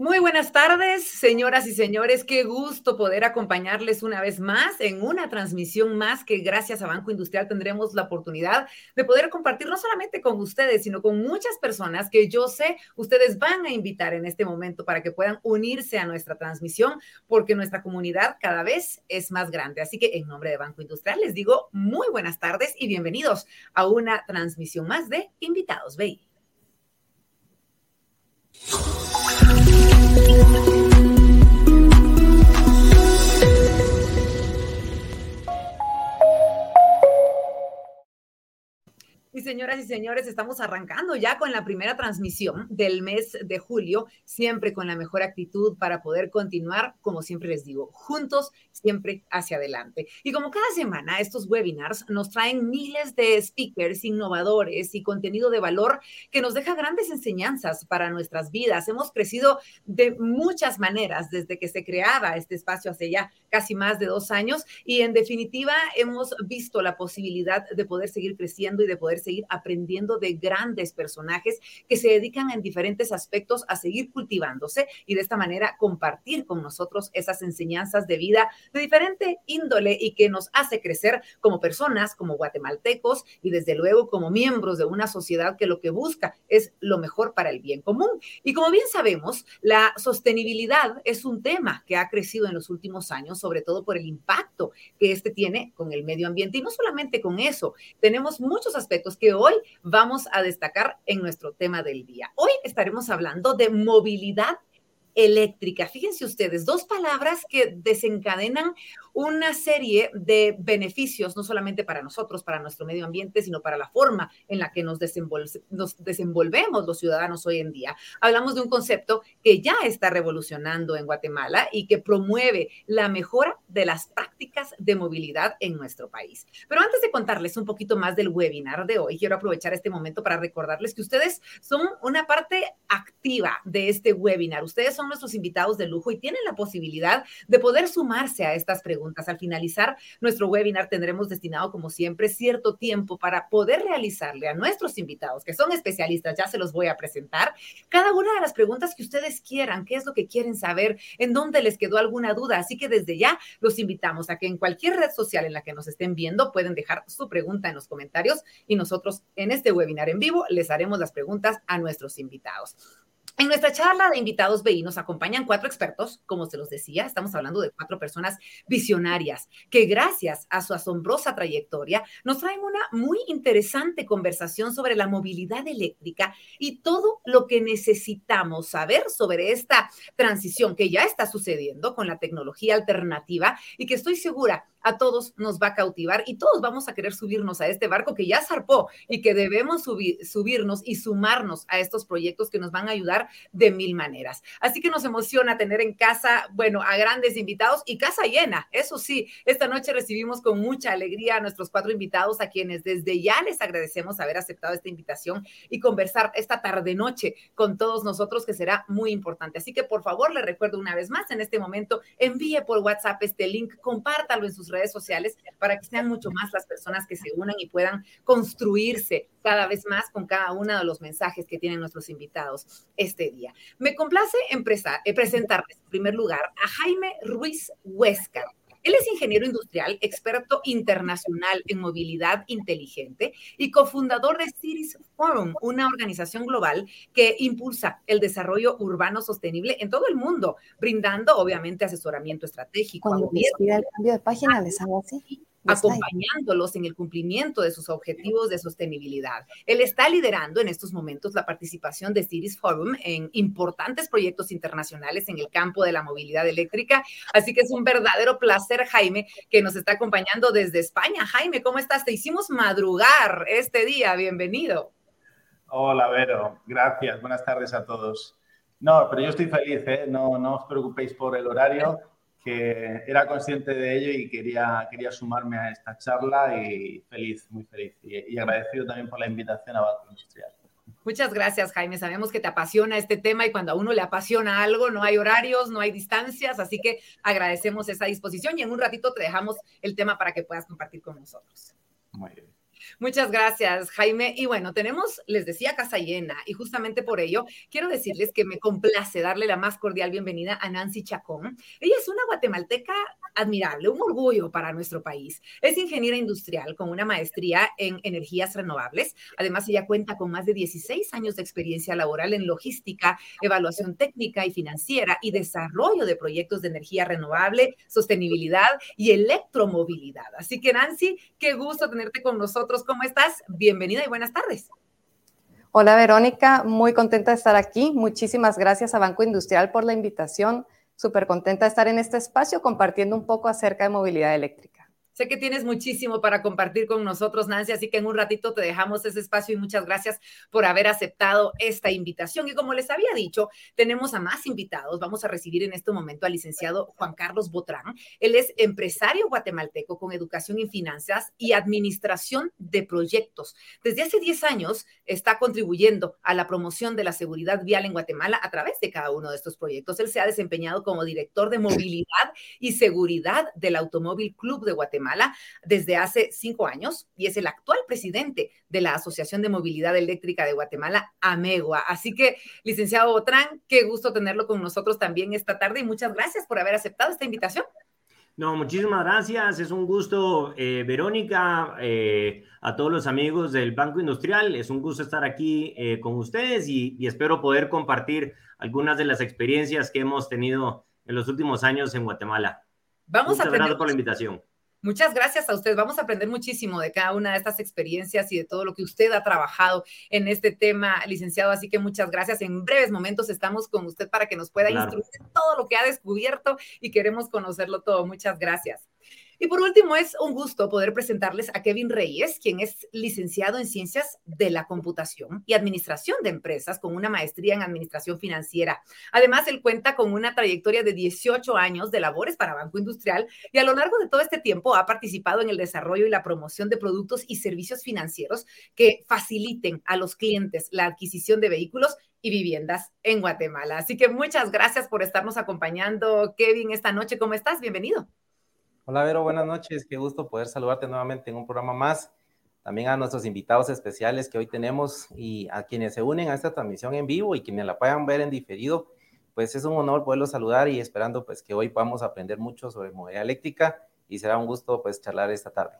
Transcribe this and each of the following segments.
Muy buenas tardes, señoras y señores. Qué gusto poder acompañarles una vez más en una transmisión más que gracias a Banco Industrial tendremos la oportunidad de poder compartir no solamente con ustedes, sino con muchas personas que yo sé ustedes van a invitar en este momento para que puedan unirse a nuestra transmisión, porque nuestra comunidad cada vez es más grande. Así que en nombre de Banco Industrial les digo muy buenas tardes y bienvenidos a una transmisión más de Invitados BI. Thank you. Y señoras y señores, estamos arrancando ya con la primera transmisión del mes de julio, siempre con la mejor actitud para poder continuar, como siempre les digo, juntos, siempre hacia adelante. Y como cada semana, estos webinars nos traen miles de speakers innovadores y contenido de valor que nos deja grandes enseñanzas para nuestras vidas. Hemos crecido de muchas maneras desde que se creaba este espacio hace ya casi más de dos años y en definitiva hemos visto la posibilidad de poder seguir creciendo y de poder seguir aprendiendo de grandes personajes que se dedican en diferentes aspectos a seguir cultivándose y de esta manera compartir con nosotros esas enseñanzas de vida de diferente índole y que nos hace crecer como personas, como guatemaltecos y desde luego como miembros de una sociedad que lo que busca es lo mejor para el bien común. Y como bien sabemos, la sostenibilidad es un tema que ha crecido en los últimos años, sobre todo por el impacto que este tiene con el medio ambiente. Y no solamente con eso, tenemos muchos aspectos que hoy vamos a destacar en nuestro tema del día. Hoy estaremos hablando de movilidad eléctrica. Fíjense ustedes, dos palabras que desencadenan una serie de beneficios, no solamente para nosotros, para nuestro medio ambiente, sino para la forma en la que nos, desenvolvemos los ciudadanos hoy en día. Hablamos de un concepto que ya está revolucionando en Guatemala y que promueve la mejora de las prácticas de movilidad en nuestro país. Pero antes de contarles un poquito más del webinar de hoy, quiero aprovechar este momento para recordarles que ustedes son una parte activa de este webinar. Ustedes son nuestros invitados de lujo y tienen la posibilidad de poder sumarse a estas preguntas al finalizar nuestro webinar tendremos destinado, como siempre, cierto tiempo para poder realizarle a nuestros invitados, que son especialistas, ya se los voy a presentar, cada una de las preguntas que ustedes quieran, qué es lo que quieren saber, en dónde les quedó alguna duda. Así que desde ya los invitamos a que en cualquier red social en la que nos estén viendo pueden dejar su pregunta en los comentarios y nosotros en este webinar en vivo les haremos las preguntas a nuestros invitados. En nuestra charla de invitados BI nos acompañan cuatro expertos, como se los decía, estamos hablando de cuatro personas visionarias que gracias a su asombrosa trayectoria nos traen una muy interesante conversación sobre la movilidad eléctrica y todo lo que necesitamos saber sobre esta transición que ya está sucediendo con la tecnología alternativa y que estoy segura a todos nos va a cautivar y todos vamos a querer subirnos a este barco que ya zarpó y que debemos subirnos y sumarnos a estos proyectos que nos van a ayudar de mil maneras. Así que nos emociona tener en casa, bueno, a grandes invitados y casa llena. Eso sí, esta noche recibimos con mucha alegría a nuestros cuatro invitados a quienes desde ya les agradecemos haber aceptado esta invitación y conversar esta tarde noche con todos nosotros que será muy importante. Así que por favor, le recuerdo una vez más en este momento, envíe por WhatsApp este link, compártalo en sus redes sociales para que sean mucho más las personas que se unan y puedan construirse cada vez más con cada uno de los mensajes que tienen nuestros invitados este día. Me complace eh, presentarles en primer lugar a Jaime Ruiz Huesca. Él es ingeniero industrial, experto internacional en movilidad inteligente y cofundador de Cities Forum, una organización global que impulsa el desarrollo urbano sostenible en todo el mundo, brindando obviamente asesoramiento estratégico. Cuando el cambio de página, les hago así acompañándolos en el cumplimiento de sus objetivos de sostenibilidad. Él está liderando en estos momentos la participación de Cities Forum en importantes proyectos internacionales en el campo de la movilidad eléctrica. Así que es un verdadero placer, Jaime, que nos está acompañando desde España. Jaime, ¿cómo estás? Te hicimos madrugar este día. Bienvenido. Hola, Vero. Gracias. Buenas tardes a todos. No, pero yo estoy feliz, ¿eh? no, no os preocupéis por el horario que era consciente de ello y quería, quería sumarme a esta charla y feliz, muy feliz. Y, agradecido también por la invitación a Banco Industrial. Muchas gracias, Jaime. Sabemos que te apasiona este tema y cuando a uno le apasiona algo, no hay horarios, no hay distancias, así que agradecemos esa disposición y en un ratito te dejamos el tema para que puedas compartir con nosotros. Muy bien. Muchas gracias, Jaime. Y bueno, tenemos, les decía, casa llena, y justamente por ello quiero decirles que me complace darle la más cordial bienvenida a Nancy Chacón. Ella es una guatemalteca admirable, un orgullo para nuestro país. Es ingeniera industrial con una maestría en energías renovables. Además, ella cuenta con más de 16 años de experiencia laboral en logística, evaluación técnica y financiera y desarrollo de proyectos de energía renovable, sostenibilidad y electromovilidad. Así que, Nancy, qué gusto tenerte con nosotros. ¿Cómo estás? Bienvenida y buenas tardes. Hola Verónica, muy contenta de estar aquí. Muchísimas gracias a Banco Industrial por la invitación. Súper contenta de estar en este espacio compartiendo un poco acerca de movilidad eléctrica. Sé que tienes muchísimo para compartir con nosotros, Nancy, así que en un ratito te dejamos ese espacio y muchas gracias por haber aceptado esta invitación. Y como les había dicho, tenemos a más invitados. Vamos a recibir en este momento al licenciado Juan Carlos Botrán. Él es empresario guatemalteco con educación en finanzas y administración de proyectos. Desde hace 10 años está contribuyendo a la promoción de la seguridad vial en Guatemala a través de cada uno de estos proyectos. Él se ha desempeñado como director de movilidad y seguridad del Automóvil Club de Guatemala desde hace cinco años y es el actual presidente de la Asociación de Movilidad Eléctrica de Guatemala, AMEGUA. Así que, licenciado Botrán, qué gusto tenerlo con nosotros también esta tarde y muchas gracias por haber aceptado esta invitación. No, muchísimas gracias. Es un gusto, eh, Verónica, eh, a todos los amigos del Banco Industrial. Es un gusto estar aquí eh, con ustedes y, y, espero poder compartir algunas de las experiencias que hemos tenido en los últimos años en Guatemala. Vamos Muchas a gracias por la invitación. Muchas gracias a usted. Vamos a aprender muchísimo de cada una de estas experiencias y de todo lo que usted ha trabajado en este tema, licenciado. Así que muchas gracias. En breves momentos estamos con usted para que nos pueda claro. instruir todo lo que ha descubierto y queremos conocerlo todo. Muchas gracias. Y por último, es un gusto poder presentarles a Kevin Reyes, quien es licenciado en Ciencias de la Computación y Administración de Empresas con una maestría en Administración Financiera. Además, él cuenta con una trayectoria de 18 años de labores para Banco Industrial y a lo largo de todo este tiempo ha participado en el desarrollo y la promoción de productos y servicios financieros que faciliten a los clientes la adquisición de vehículos y viviendas en Guatemala. Así que muchas gracias por estarnos acompañando, Kevin, esta noche. ¿Cómo estás? Bienvenido. Hola Vero, buenas noches. Qué gusto poder saludarte nuevamente en un programa más. También a nuestros invitados especiales que hoy tenemos y a quienes se unen a esta transmisión en vivo y quienes la puedan ver en diferido. Pues es un honor poderlos saludar y esperando pues que hoy podamos aprender mucho sobre movilidad eléctrica y será un gusto pues charlar esta tarde.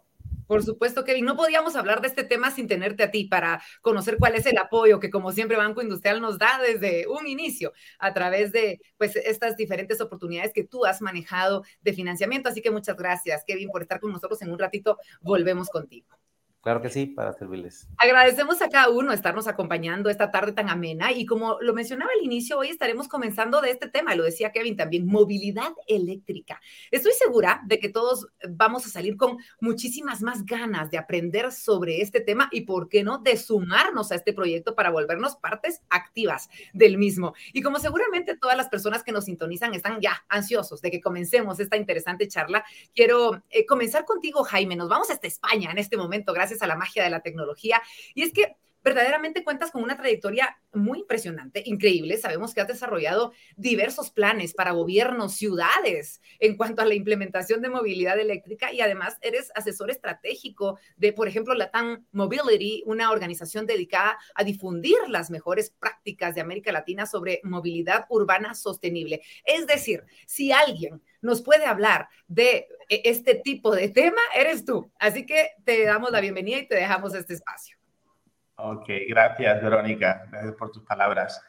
Por supuesto, Kevin, no podíamos hablar de este tema sin tenerte a ti para conocer cuál es el apoyo que, como siempre, Banco Industrial nos da desde un inicio a través de pues, estas diferentes oportunidades que tú has manejado de financiamiento. Así que muchas gracias, Kevin, por estar con nosotros. En un ratito volvemos contigo. Claro que sí, para servirles. Agradecemos a cada uno estarnos acompañando esta tarde tan amena y como lo mencionaba al inicio, hoy estaremos comenzando de este tema, lo decía Kevin también, movilidad eléctrica. Estoy segura de que todos vamos a salir con muchísimas más ganas de aprender sobre este tema y, ¿por qué no?, de sumarnos a este proyecto para volvernos partes activas del mismo. Y como seguramente todas las personas que nos sintonizan están ya ansiosos de que comencemos esta interesante charla, quiero eh, comenzar contigo, Jaime. Nos vamos hasta España en este momento. Gracias a la magia de la tecnología. Y es que verdaderamente cuentas con una trayectoria muy impresionante, increíble. Sabemos que has desarrollado diversos planes para gobiernos, ciudades, en cuanto a la implementación de movilidad eléctrica y además eres asesor estratégico de, por ejemplo, Latam Mobility, una organización dedicada a difundir las mejores prácticas de América Latina sobre movilidad urbana sostenible. Es decir, si alguien nos puede hablar de e, este tipo de tema, eres tú. Así que te damos la bienvenida y te dejamos este espacio. Ok, gracias Verónica, gracias por tus palabras.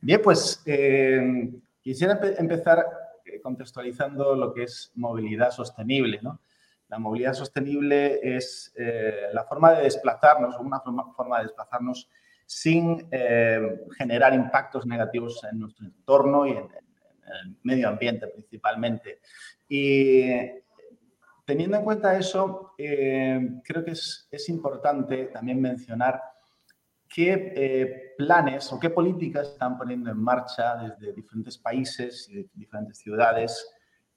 Bien, pues eh, quisiera empezar eh, contextualizando lo que es movilidad sostenible. ¿no? La movilidad sostenible es eh, la forma de desplazarnos, una forma, de desplazarnos sin generar impactos negativos en nuestro entorno y en, el medio ambiente principalmente. Y teniendo en cuenta eso, creo que es importante también mencionar qué eh, planes o qué políticas están poniendo en marcha desde diferentes países y diferentes ciudades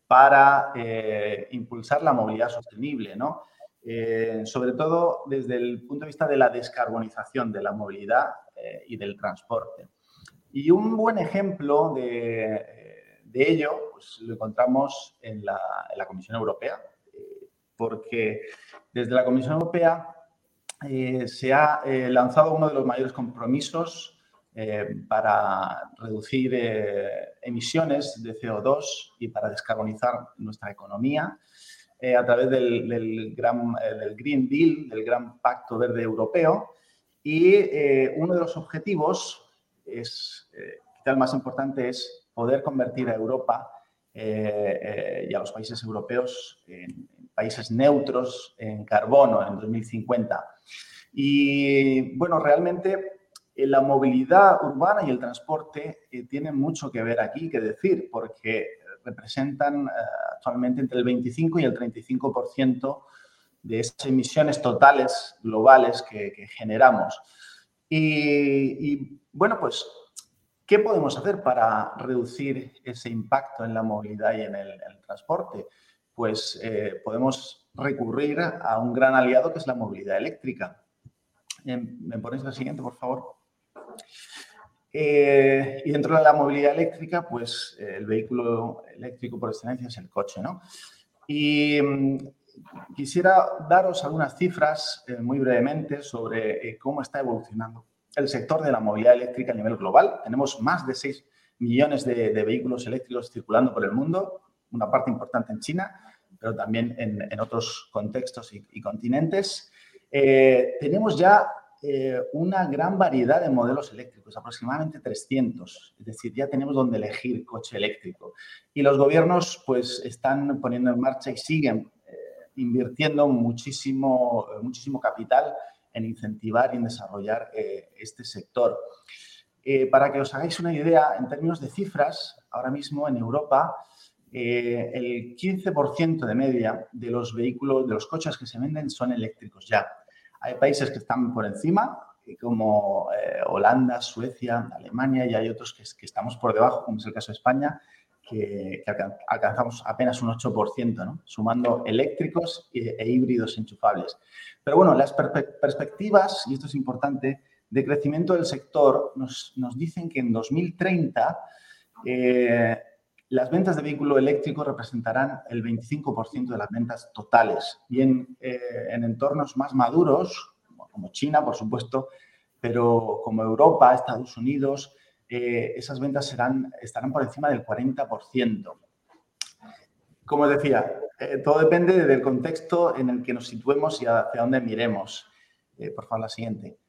para eh, impulsar la movilidad sostenible, ¿no? Eh, sobre todo desde el punto de vista de la descarbonización de la movilidad y del transporte. Y un buen ejemplo de, de ello pues, lo encontramos en la, en la Comisión Europea, porque desde la Comisión Europea se ha lanzado uno de los mayores compromisos para reducir emisiones de CO2 y para descarbonizar nuestra economía a través del, gran, del Green Deal, del Gran Pacto Verde Europeo. Y uno de los objetivos es, quizá el más importante, es poder convertir a Europa eh, eh, y a los países europeos en, países neutros en carbono en 2050. Y bueno, realmente eh, la movilidad urbana y el transporte tienen mucho que ver aquí, que decir, porque representan actualmente entre el 25 y el 35% de esas emisiones totales globales que, generamos. Y, bueno, pues ¿Qué podemos hacer para reducir ese impacto en la movilidad y en el, transporte? Pues eh, podemos recurrir a un gran aliado que es la movilidad eléctrica. Em, ¿Me ponéis la siguiente, por favor? Eh, y dentro de la movilidad eléctrica, pues eh, el vehículo eléctrico por excelencia es el coche, ¿no? Y mm, quisiera daros algunas cifras muy brevemente sobre cómo está evolucionando el sector de la movilidad eléctrica a nivel global. Tenemos más de 6 millones de, vehículos eléctricos circulando por el mundo, una parte importante en China, pero también en, otros contextos y, continentes. Eh, tenemos ya eh, una gran variedad de modelos eléctricos, aproximadamente 300, es decir, ya tenemos donde elegir coche eléctrico. Y los gobiernos pues están poniendo en marcha y siguen eh, invirtiendo muchísimo, muchísimo capital en incentivar y en desarrollar este sector. Para que os hagáis una idea, en términos de cifras, ahora mismo en Europa, el 15% de media de los vehículos, de los coches que se venden son eléctricos ya. Hay países que están por encima, como Holanda, Suecia, Alemania, y hay otros que, estamos por debajo, como es el caso de España, que, alcanzamos apenas un 8%, sumando eléctricos e, híbridos enchufables. Pero bueno, las perspectivas, y esto es importante, de crecimiento del sector nos, dicen que en 2030 eh, las ventas de vehículo eléctrico representarán el 25% de las ventas totales y en, eh, en entornos más maduros, como China, por supuesto, pero como Europa, Estados Unidos, eh, esas ventas estarán por encima del 40%. Como decía, eh, todo depende del contexto en el que nos situemos y hacia dónde miremos. Por favor, la siguiente.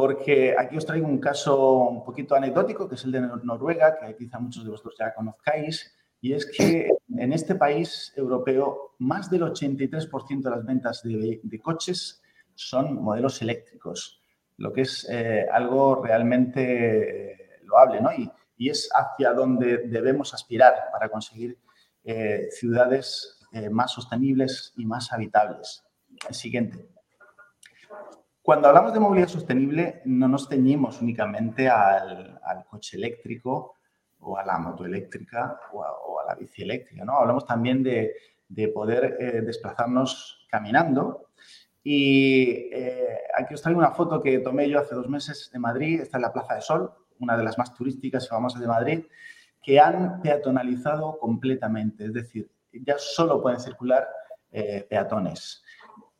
Porque aquí os traigo un caso un poquito anecdótico, que es el de Noruega, que quizá muchos de vosotros ya conozcáis, y es que en este país europeo más del 83% de las ventas de, coches son modelos eléctricos, lo que es algo realmente ¿no? Y, es hacia donde debemos aspirar para conseguir eh, ciudades eh, más sostenibles y más habitables. El siguiente. Cuando hablamos de movilidad sostenible, no nos ceñimos únicamente al, coche eléctrico o a la moto eléctrica o a, la bici eléctrica, ¿no? Hablamos también de, poder eh, desplazarnos caminando. Y aquí os traigo una foto que tomé yo hace dos meses de Madrid, está en la Plaza de Sol, una de las más turísticas y famosas de Madrid, que han peatonalizado completamente, es decir, ya solo pueden circular eh, peatones.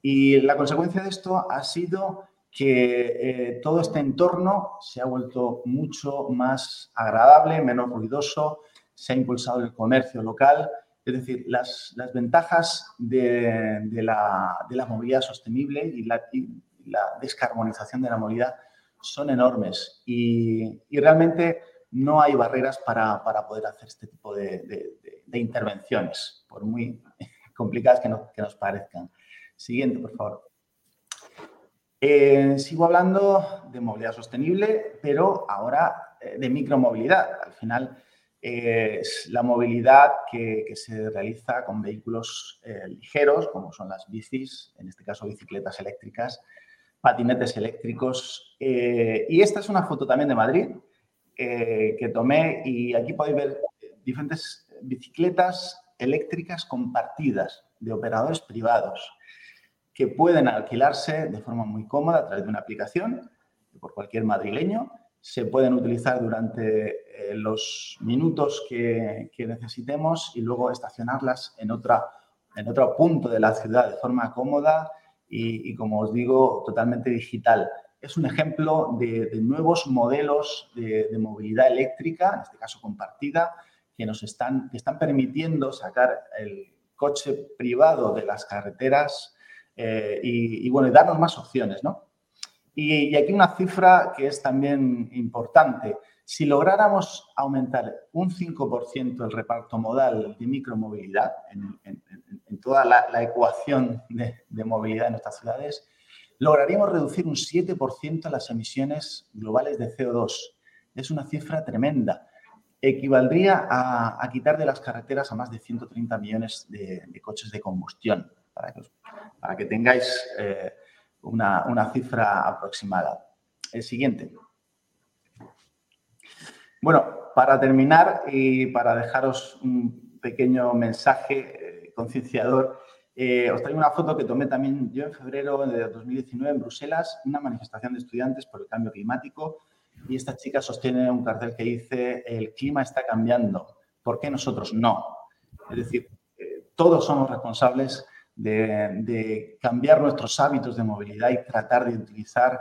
Y la consecuencia de esto ha sido que eh, todo este entorno se ha vuelto mucho más agradable, menos ruidoso, se ha impulsado el comercio local, es decir, las, ventajas de, la, movilidad sostenible y la, y la descarbonización de la movilidad son enormes y, realmente no hay barreras para, poder hacer este tipo de, intervenciones, por muy complicadas que, nos parezcan. Siguiente, por favor. Eh, sigo hablando de movilidad sostenible, pero ahora eh, de micromovilidad. Al final es la movilidad que, se realiza con vehículos eh, ligeros, como son las bicis, en este caso bicicletas eléctricas, patinetes eléctricos. Eh, y esta es una foto también de Madrid eh, que tomé y aquí podéis ver diferentes bicicletas eléctricas compartidas de operadores privados que pueden alquilarse de forma muy cómoda a través de una aplicación por cualquier madrileño. Se pueden utilizar durante eh, los minutos que, que, necesitemos y luego estacionarlas en, otra, en otro punto de la ciudad de forma cómoda y, como os digo, totalmente digital. Es un ejemplo de, nuevos modelos de, movilidad eléctrica, en este caso compartida, que nos están, que están permitiendo sacar el coche privado de las carreteras eh, y, bueno, darnos más opciones, ¿no? Y, aquí una cifra que es también importante. Si lográramos aumentar un 5% el reparto modal de micromovilidad en, toda la, ecuación de, de, movilidad en nuestras ciudades, lograríamos reducir un 7% las emisiones globales de CO2. Es una cifra tremenda. Equivaldría a, quitar de las carreteras a más de 130 millones de, coches de combustión, para que, tengáis eh, una, una cifra aproximada. El siguiente. Bueno, para terminar y para dejaros un pequeño mensaje eh, concienciador, eh, os traigo una foto que tomé también yo en febrero de 2019 en Bruselas, una manifestación de estudiantes por el cambio climático. Y esta chica sostiene un cartel que dice, el clima está cambiando, ¿por qué nosotros no? Es decir, eh, todos somos responsables de, cambiar nuestros hábitos de movilidad y tratar de utilizar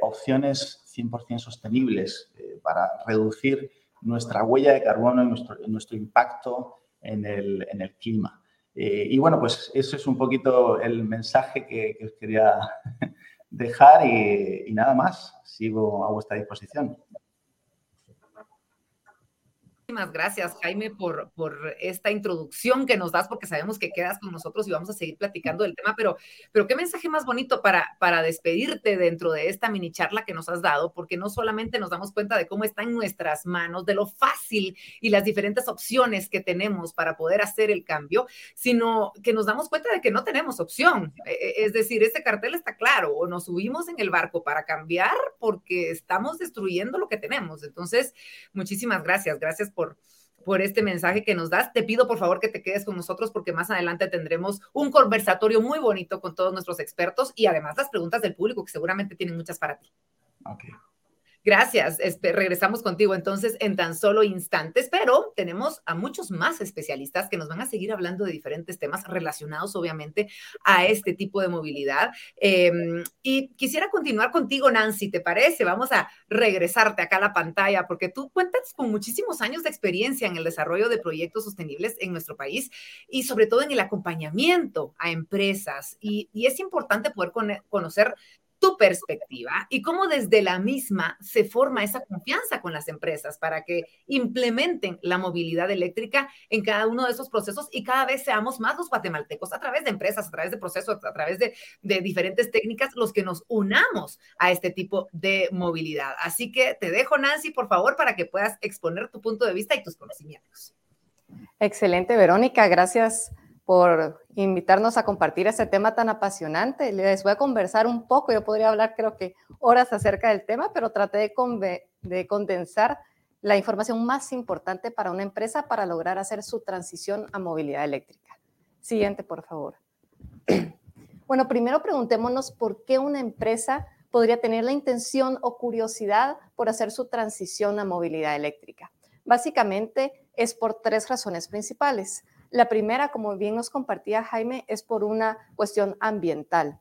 opciones 100% sostenibles para reducir nuestra huella de carbono y nuestro, impacto en el, clima. Eh, y bueno, pues ese es un poquito el mensaje que, os quería dejar y nada más. Sigo a vuestra disposición. Muchísimas gracias, Jaime, por, por esta introducción que nos das, porque sabemos que quedas con nosotros y vamos a seguir platicando del tema, pero, pero qué mensaje más bonito para, para despedirte dentro de esta mini charla que nos has dado, porque no solamente nos damos cuenta de cómo está en nuestras manos, de lo fácil y las diferentes opciones que tenemos para poder hacer el cambio, sino que nos damos cuenta de que no tenemos opción. E, e, es decir, este cartel está claro, o nos subimos en el barco para cambiar porque estamos destruyendo lo que tenemos. Entonces, muchísimas gracias. Gracias por este mensaje que nos das. Te pido por favor que te quedes con nosotros porque más adelante tendremos un conversatorio muy bonito con todos nuestros expertos y además las preguntas del público que seguramente tienen muchas para ti. Okay. Gracias. Este, regresamos contigo entonces en tan solo instantes, pero tenemos a muchos más especialistas que nos van a seguir hablando de diferentes temas relacionados obviamente a este tipo de movilidad. Em, y quisiera continuar contigo, Nancy, ¿te parece? Vamos a regresarte acá a la pantalla porque tú cuentas con muchísimos años de experiencia en el desarrollo de proyectos sostenibles en nuestro país y sobre todo en el acompañamiento a empresas. Y, y es importante poder conocer tu perspectiva y cómo desde la misma se forma esa confianza con las empresas para que implementen la movilidad eléctrica en cada uno de esos procesos y cada vez seamos más los guatemaltecos a través de empresas, a través de procesos, a través de, de diferentes técnicas, los que nos unamos a este tipo de movilidad. Así que te dejo, Nancy, por favor, para que puedas exponer tu punto de vista y tus conocimientos. Excelente, Verónica. Gracias por invitarnos a compartir este tema tan apasionante. Les voy a conversar un poco, yo podría hablar creo que horas acerca del tema, pero traté de, de condensar la información más importante para una empresa para lograr hacer su transición a movilidad eléctrica. Siguiente, por favor. Bueno, primero preguntémonos por qué una empresa podría tener la intención o curiosidad por hacer su transición a movilidad eléctrica. Básicamente es por tres razones principales. La primera, como bien nos compartía Jaime, es por una cuestión ambiental.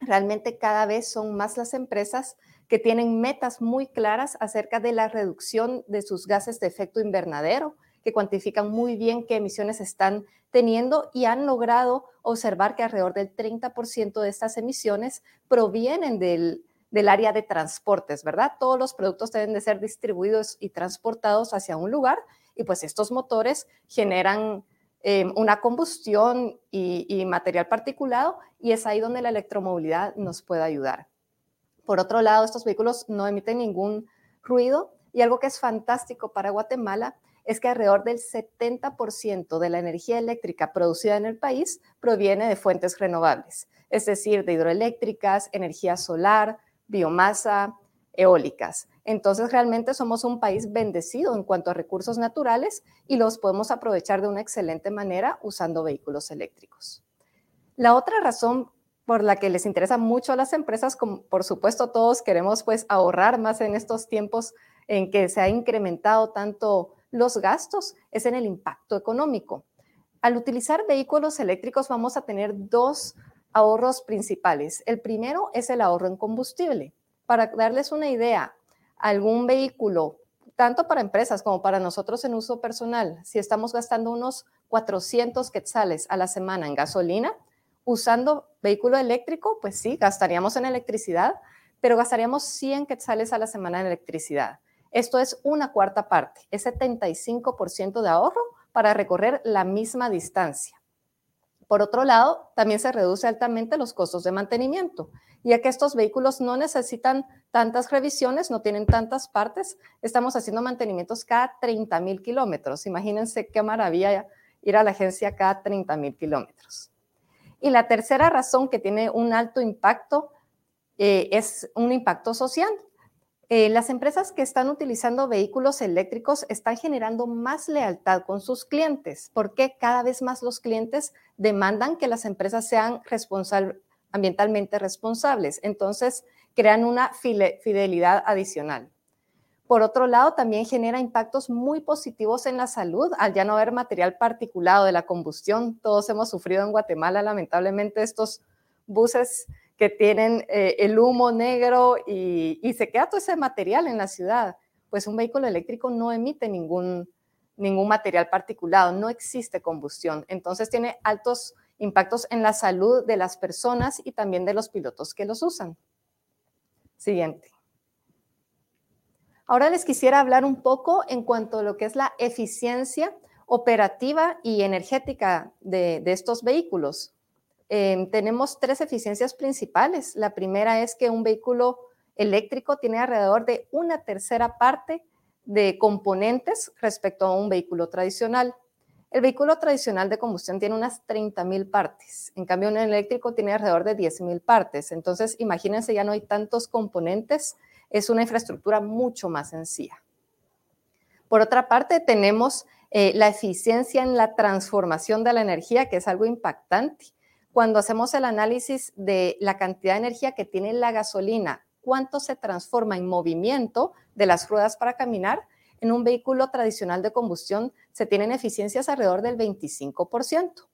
Realmente cada vez son más las empresas que tienen metas muy claras acerca de la reducción de sus gases de efecto invernadero, que cuantifican muy bien qué emisiones están teniendo y han logrado observar que alrededor del 30% de estas emisiones provienen del, del área de transportes, ¿verdad? Todos los productos deben de ser distribuidos y transportados hacia un lugar y pues estos motores generan Em, una combustión y, material particulado y es ahí donde la electromovilidad nos puede ayudar. Por otro lado, estos vehículos no emiten ningún ruido y algo que es fantástico para Guatemala es que alrededor del 70% de la energía eléctrica producida en el país proviene de fuentes renovables, es decir, de hidroeléctricas, energía solar, biomasa, eólicas. Entonces, realmente somos un país bendecido en cuanto a recursos naturales y los podemos aprovechar de una excelente manera usando vehículos eléctricos. La otra razón por la que les interesa mucho a las empresas, como por supuesto todos queremos pues ahorrar más en estos tiempos en que se ha incrementado tanto los gastos, es en el impacto económico. Al utilizar vehículos eléctricos vamos a tener dos ahorros principales. El primero es el ahorro en combustible. Para darles una idea, algún vehículo, tanto para empresas como para nosotros en uso personal, si estamos gastando unos 400 quetzales a la semana en gasolina, usando vehículo eléctrico, pues sí, gastaríamos en electricidad, pero gastaríamos 100 quetzales a la semana en electricidad. Esto es una cuarta parte, es 75% de ahorro para recorrer la misma distancia. Por otro lado, también se reduce altamente los costos de mantenimiento, ya que estos vehículos no necesitan tantas revisiones, no tienen tantas partes. Estamos haciendo mantenimientos cada 30 mil kilómetros. Imagínense qué maravilla ir a la agencia cada 30 mil kilómetros. Y la tercera razón que tiene un alto impacto eh, es un impacto social. Eh, las empresas que están utilizando vehículos eléctricos están generando más lealtad con sus clientes, porque cada vez más los clientes demandan que las empresas sean ambientalmente responsables. Entonces, crean una fidelidad adicional. Por otro lado, también genera impactos muy positivos en la salud al ya no haber material particulado de la combustión. Todos hemos sufrido en Guatemala, lamentablemente, estos buses que tienen eh, el humo negro y, se queda todo ese material en la ciudad. Pues un vehículo eléctrico no emite ningún, ningún material particulado, no existe combustión. Entonces tiene altos impactos en la salud de las personas y también de los pilotos que los usan. Siguiente. Ahora les quisiera hablar un poco en cuanto a lo que es la eficiencia operativa y energética de, de estos vehículos. Em, tenemos tres eficiencias principales. La primera es que un vehículo eléctrico tiene alrededor de una tercera parte de componentes respecto a un vehículo tradicional. El vehículo tradicional de combustión tiene unas 30.000 partes, en cambio un eléctrico tiene alrededor de 10.000 partes. Entonces, imagínense, ya no hay tantos componentes, es una infraestructura mucho más sencilla. Por otra parte, tenemos eh, la eficiencia en la transformación de la energía, que es algo impactante cuando hacemos el análisis de la cantidad de energía que tiene la gasolina, cuánto se transforma en movimiento de las ruedas para caminar, en un vehículo tradicional de combustión se tienen eficiencias alrededor del 25%.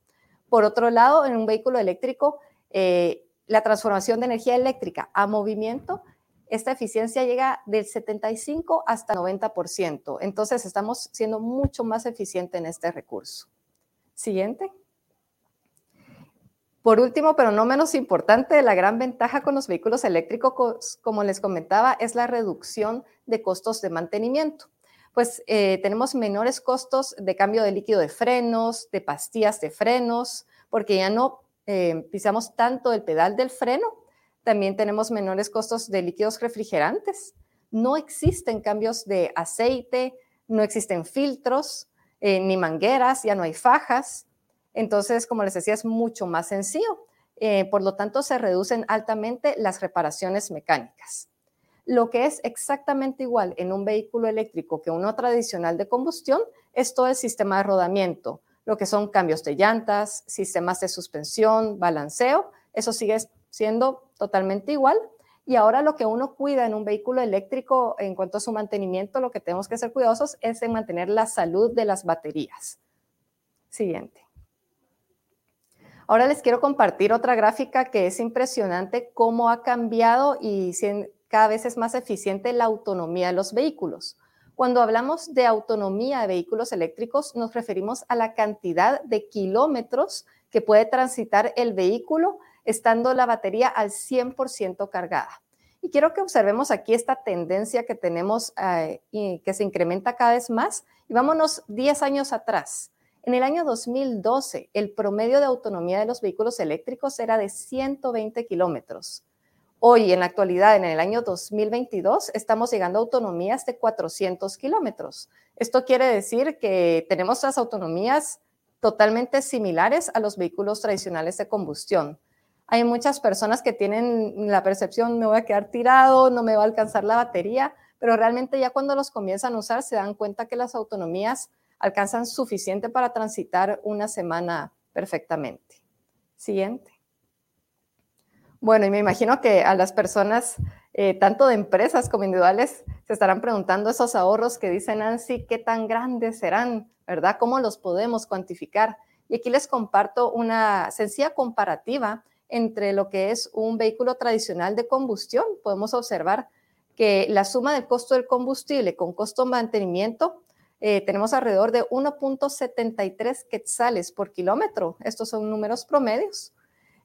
Por otro lado, en un vehículo eléctrico, eh, la transformación de energía eléctrica a movimiento, esta eficiencia llega del 75 hasta 90%. Entonces, estamos siendo mucho más eficientes en este recurso. Siguiente. Por último, pero no menos importante, la gran ventaja con los vehículos eléctricos, como les comentaba, es la reducción de costos de mantenimiento. Pues eh, tenemos menores costos de cambio de líquido de frenos, de pastillas de frenos, porque ya no eh, pisamos tanto el pedal del freno. También tenemos menores costos de líquidos refrigerantes. No existen cambios de aceite, no existen filtros, eh, ni mangueras, ya no hay fajas. Entonces, como les decía, es mucho más sencillo. Eh, por lo tanto, se reducen altamente las reparaciones mecánicas. Lo que es exactamente igual en un vehículo eléctrico que uno tradicional de combustión es todo el sistema de rodamiento, lo que son cambios de llantas, sistemas de suspensión, balanceo, eso sigue siendo totalmente igual. Y ahora lo que uno cuida en un vehículo eléctrico en cuanto a su mantenimiento, lo que tenemos que ser cuidadosos es en mantener la salud de las baterías. Siguiente. Ahora les quiero compartir otra gráfica que es impresionante cómo ha cambiado y cada vez es más eficiente la autonomía de los vehículos. Cuando hablamos de autonomía de vehículos eléctricos, nos referimos a la cantidad de kilómetros que puede transitar el vehículo estando la batería al 100% cargada. Y quiero que observemos aquí esta tendencia que tenemos eh, y que se incrementa cada vez más. Y vámonos 10 años atrás. En el año 2012, el promedio de autonomía de los vehículos eléctricos era de 120 kilómetros. Hoy, en la actualidad, en el año 2022, estamos llegando a autonomías de 400 kilómetros. Esto quiere decir que tenemos las autonomías totalmente similares a los vehículos tradicionales de combustión. Hay muchas personas que tienen la percepción, me voy a quedar tirado, no me va a alcanzar la batería, pero realmente ya cuando los comienzan a usar se dan cuenta que las autonomías alcanzan suficiente para transitar una semana perfectamente. Siguiente. Bueno, y me imagino que a las personas, eh, tanto de empresas como individuales, se estarán preguntando esos ahorros que dice Nancy, ¿qué tan grandes serán? ¿Verdad? ¿Cómo los podemos cuantificar? Y aquí les comparto una sencilla comparativa entre lo que es un vehículo tradicional de combustión. Podemos observar que la suma del costo del combustible con costo de mantenimiento eh, tenemos alrededor de 1.73 quetzales por kilómetro. Estos son números promedios.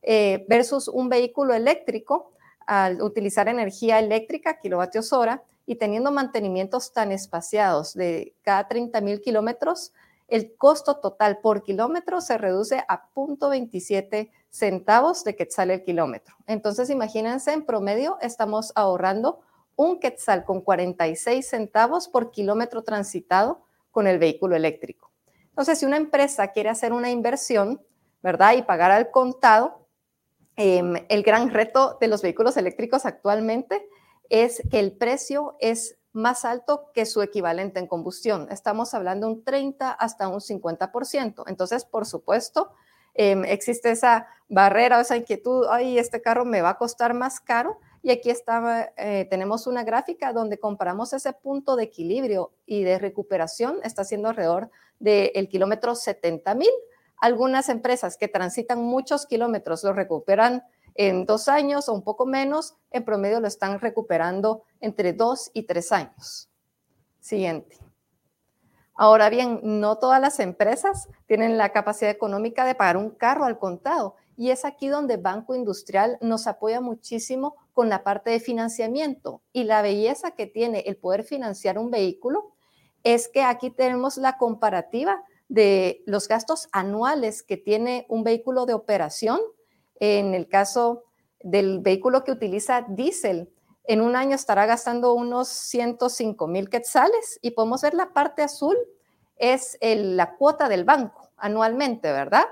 Eh, versus un vehículo eléctrico al utilizar energía eléctrica, kilovatios hora, y teniendo mantenimientos tan espaciados de cada 30 mil kilómetros, el costo total por kilómetro se reduce a 0.27 centavos de quetzal el kilómetro. Entonces, imagínense, en promedio estamos ahorrando un quetzal con 46 centavos por kilómetro transitado con el vehículo eléctrico. Entonces, si una empresa quiere hacer una inversión, ¿verdad? Y pagar al contado, em, el gran reto de los vehículos eléctricos actualmente es que el precio es más alto que su equivalente en combustión. Estamos hablando un 30 hasta un 50%. Entonces, por supuesto, em, existe esa barrera o esa inquietud, ay, este carro me va a costar más caro, y aquí está, eh, tenemos una gráfica donde comparamos ese punto de equilibrio y de recuperación, está siendo alrededor del kilómetro 70 mil. Algunas empresas que transitan muchos kilómetros lo recuperan en dos años o un poco menos, en promedio lo están recuperando entre dos y tres años. Siguiente. Ahora bien, no todas las empresas tienen la capacidad económica de pagar un carro al contado y es aquí donde Banco Industrial nos apoya muchísimo con la parte de financiamiento. Y la belleza que tiene el poder financiar un vehículo es que aquí tenemos la comparativa de los gastos anuales que tiene un vehículo de operación. En el caso del vehículo que utiliza diésel, en un año estará gastando unos 105 mil quetzales y podemos ver la parte azul es la cuota del banco anualmente, ¿verdad?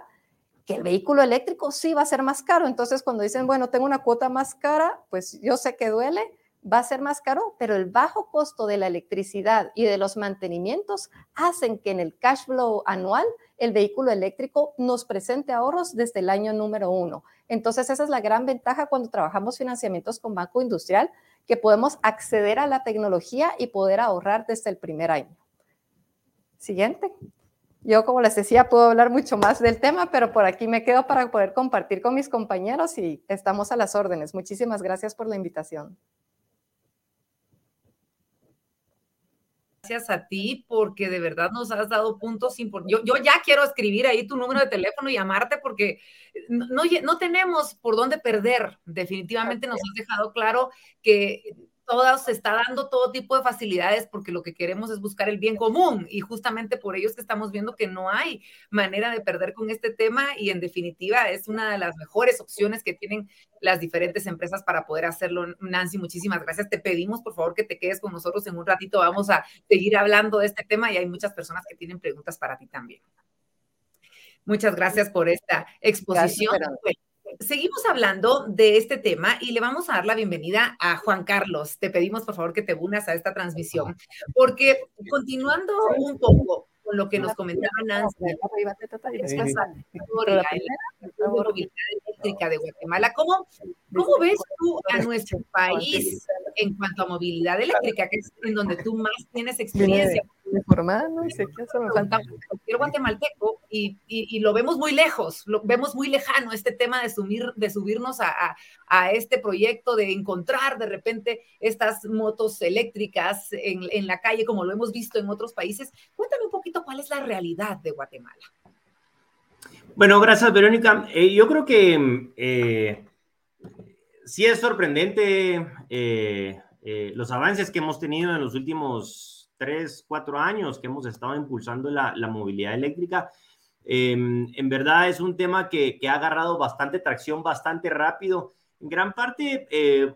Que el vehículo eléctrico sí va a ser más caro. Entonces, cuando dicen, bueno, tengo una cuota más cara, pues yo sé que duele, va a ser más caro, pero el bajo costo de la electricidad y de los mantenimientos hacen que en el cash flow anual el vehículo eléctrico nos presente ahorros desde el año número uno. Entonces, esa es la gran ventaja cuando trabajamos financiamientos con Banco Industrial, que podemos acceder a la tecnología y poder ahorrar desde el primer año. Siguiente. Yo, como les decía, puedo hablar mucho más del tema, pero por aquí me quedo para poder compartir con mis compañeros y estamos a las órdenes. Muchísimas gracias por la invitación. Gracias a ti porque de verdad nos has dado puntos importantes. Yo, ya quiero escribir ahí tu número de teléfono y llamarte porque no, no tenemos por dónde perder. Definitivamente nos has dejado claro que todas se está dando todo tipo de facilidades porque lo que queremos es buscar el bien común y justamente por ello es que estamos viendo que no hay manera de perder con este tema y en definitiva es una de las mejores opciones que tienen las diferentes empresas para poder hacerlo. Nancy, muchísimas gracias. Te pedimos por favor que te quedes con nosotros en un ratito. Vamos a seguir hablando de este tema y hay muchas personas que tienen preguntas para ti también. Muchas gracias por esta exposición seguimos hablando de este tema y le vamos a dar la bienvenida a Juan Carlos. Te pedimos, por favor, que te unas a esta transmisión, porque continuando un poco con lo que nos comentaba Nancy, la movilidad eléctrica de Guatemala, ¿cómo, ¿cómo ves tú a nuestro país en cuanto a movilidad eléctrica, que es en donde tú más tienes experiencia? no sé qué. Cualquier guatemalteco y, y, lo vemos muy lejos, lo vemos muy lejano este tema de, subir, de subirnos a, a, este proyecto, de encontrar de repente estas motos eléctricas en, en, la calle, como lo hemos visto en otros países. Poquito cuál es la realidad de Guatemala. Bueno, gracias, Verónica. Eh, yo creo que eh, sí es sorprendente eh, los avances que hemos tenido en los últimos tres, cuatro años que hemos estado impulsando la, movilidad eléctrica. Em, en verdad es un tema que, ha agarrado bastante tracción, bastante rápido. En gran parte, eh,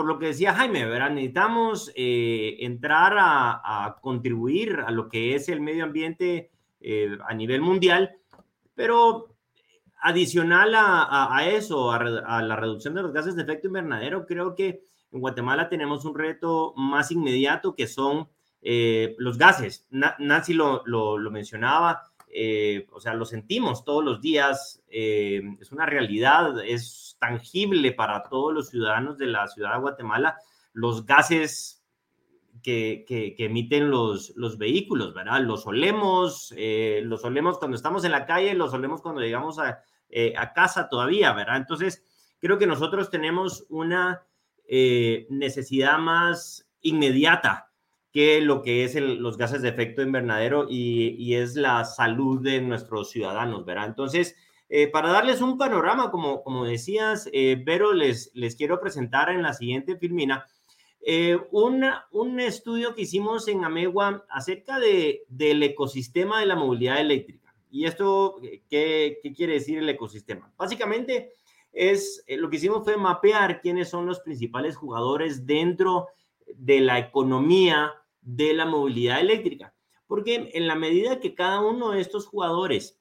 por lo que decía Jaime, ¿verdad? necesitamos eh, entrar a, contribuir a lo que es el medio ambiente eh, a nivel mundial, pero adicional a, eso, a, la reducción de los gases de efecto invernadero, creo que en Guatemala tenemos un reto más inmediato que son eh, los gases, Nancy lo, mencionaba, eh, o sea, lo sentimos todos los días, eh, es una realidad, es tangible para todos los ciudadanos de la ciudad de Guatemala, los gases que, emiten los, los, vehículos, ¿verdad? Los olemos, los olemos cuando estamos en la calle, los olemos cuando llegamos a, casa todavía, ¿verdad? Entonces, creo que nosotros tenemos una eh, necesidad más inmediata que lo que es los gases de efecto invernadero y, es la salud de nuestros ciudadanos, ¿verdad? Entonces, eh, para darles un panorama, como, como decías, eh, Vero, les, les quiero presentar en la siguiente filmina eh, un estudio que hicimos en Amegua acerca de, del ecosistema de la movilidad eléctrica. ¿Y esto qué, qué quiere decir el ecosistema? Básicamente, es eh, lo que hicimos fue mapear quiénes son los principales jugadores dentro de la economía de la movilidad eléctrica. Porque en la medida que cada uno de estos jugadores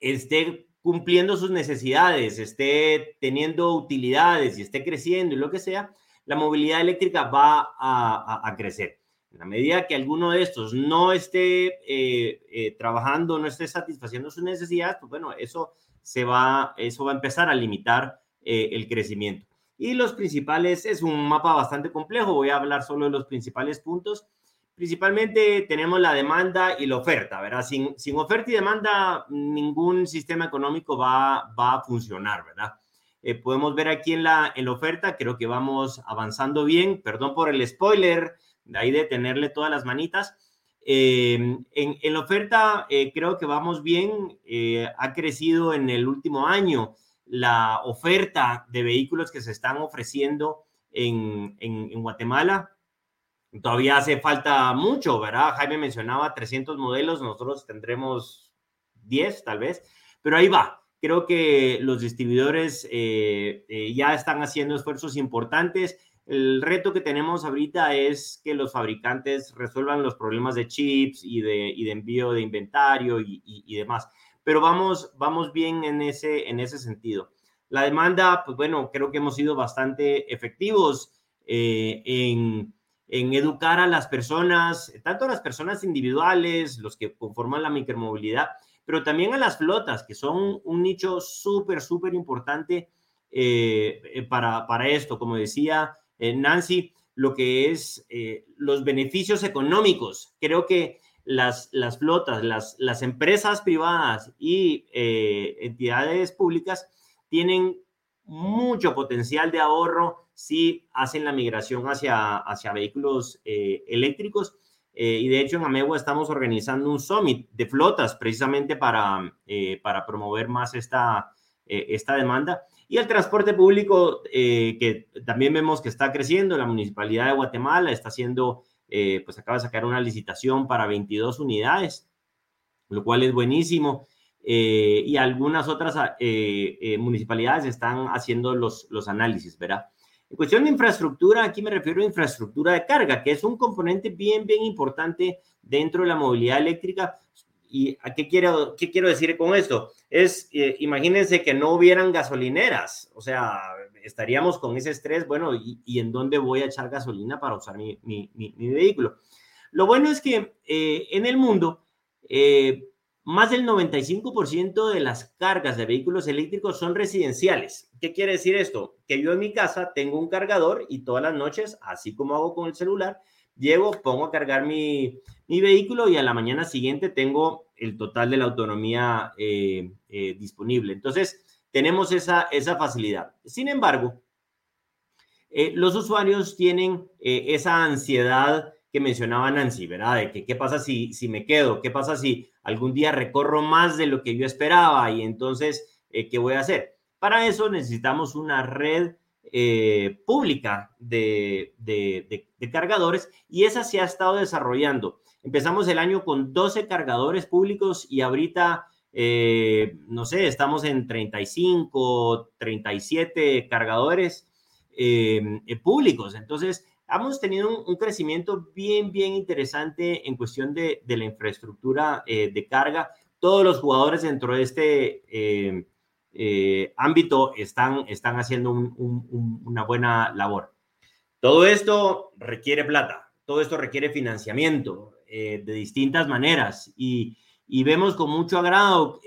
esté cumpliendo sus necesidades, esté teniendo utilidades y esté creciendo y lo que sea, la movilidad eléctrica va a, crecer. En la medida que alguno de estos no esté eh, eh, trabajando, no esté satisfaciendo sus necesidades, pues bueno, eso, se va, eso va a empezar a limitar eh, el crecimiento. Y los principales, es un mapa bastante complejo, voy a hablar solo de los principales puntos. Principalmente tenemos la demanda y la oferta, ¿verdad? Sin, sin oferta y demanda, ningún sistema económico va, va a funcionar, ¿verdad? Eh, podemos ver aquí en la, en la oferta, creo que vamos avanzando bien. Perdón por el spoiler, de ahí de tenerle todas las manitas. Eh, en, en, la oferta eh, creo que vamos bien. ha crecido en el último año la oferta de vehículos que se están ofreciendo en, en, Guatemala. Todavía hace falta mucho, ¿verdad? Jaime mencionaba 300 modelos, nosotros tendremos 10 tal vez, pero ahí va Creo que los distribuidores eh, eh, ya están haciendo esfuerzos importantes. El reto que tenemos ahorita es que los fabricantes resuelvan los problemas de chips y de, de envío de inventario y, demás. Pero vamos, vamos bien en ese, en ese sentido. La demanda, pues bueno, creo que hemos sido bastante efectivos eh, en, en, educar a las personas, tanto a las personas individuales, los que conforman la micromovilidad, pero también a las flotas, que son un nicho súper, súper importante eh, eh, para, para, esto. Como decía Nancy, lo que es los beneficios económicos. Creo que las, las flotas, las, las empresas privadas y entidades públicas tienen mucho potencial de ahorro si hacen la migración hacia, hacia vehículos eléctricos eh, y de hecho en Amegua estamos organizando un summit de flotas precisamente para, eh, para promover más esta, eh, esta demanda. Y el transporte público, que también vemos que está creciendo, la Municipalidad de Guatemala está haciendo, pues acaba de sacar una licitación para 22 unidades, lo cual es buenísimo. y algunas otras municipalidades están haciendo los, los análisis, ¿verdad? En cuestión de infraestructura, aquí me refiero a infraestructura de carga, que es un componente bien, bien importante dentro de la movilidad eléctrica. ¿Y a qué quiero, qué quiero decir con esto? Es, eh, imagínense que no hubieran gasolineras, o sea, estaríamos con ese estrés, bueno, ¿y, en dónde voy a echar gasolina para usar mi, mi, mi, vehículo? Lo bueno es que eh, en el mundo, eh, más del 95% de las cargas de vehículos eléctricos son residenciales. ¿Qué quiere decir esto? Que yo en mi casa tengo un cargador y todas las noches, así como hago con el celular, llego, pongo a cargar mi, vehículo y a la mañana siguiente tengo el total de la autonomía eh, disponible. Entonces, tenemos esa, esa facilidad. Sin embargo, eh, los usuarios tienen esa ansiedad que mencionaba Nancy, ¿verdad? De que qué pasa si, si me quedo, qué pasa si algún día recorro más de lo que yo esperaba y entonces, eh, ¿qué voy a hacer? Para eso necesitamos una red eh, pública de, de, cargadores y esa se ha estado desarrollando. Empezamos el año con 12 cargadores públicos y ahorita, eh, no sé, estamos en 35, 37 cargadores públicos. Entonces, hemos tenido un, crecimiento bien, bien interesante en cuestión de, la infraestructura eh, de carga. Todos los jugadores dentro de este eh, eh, ámbito están, están haciendo una buena labor. Todo esto requiere plata, todo esto requiere financiamiento de distintas maneras y, y, vemos con mucho agrado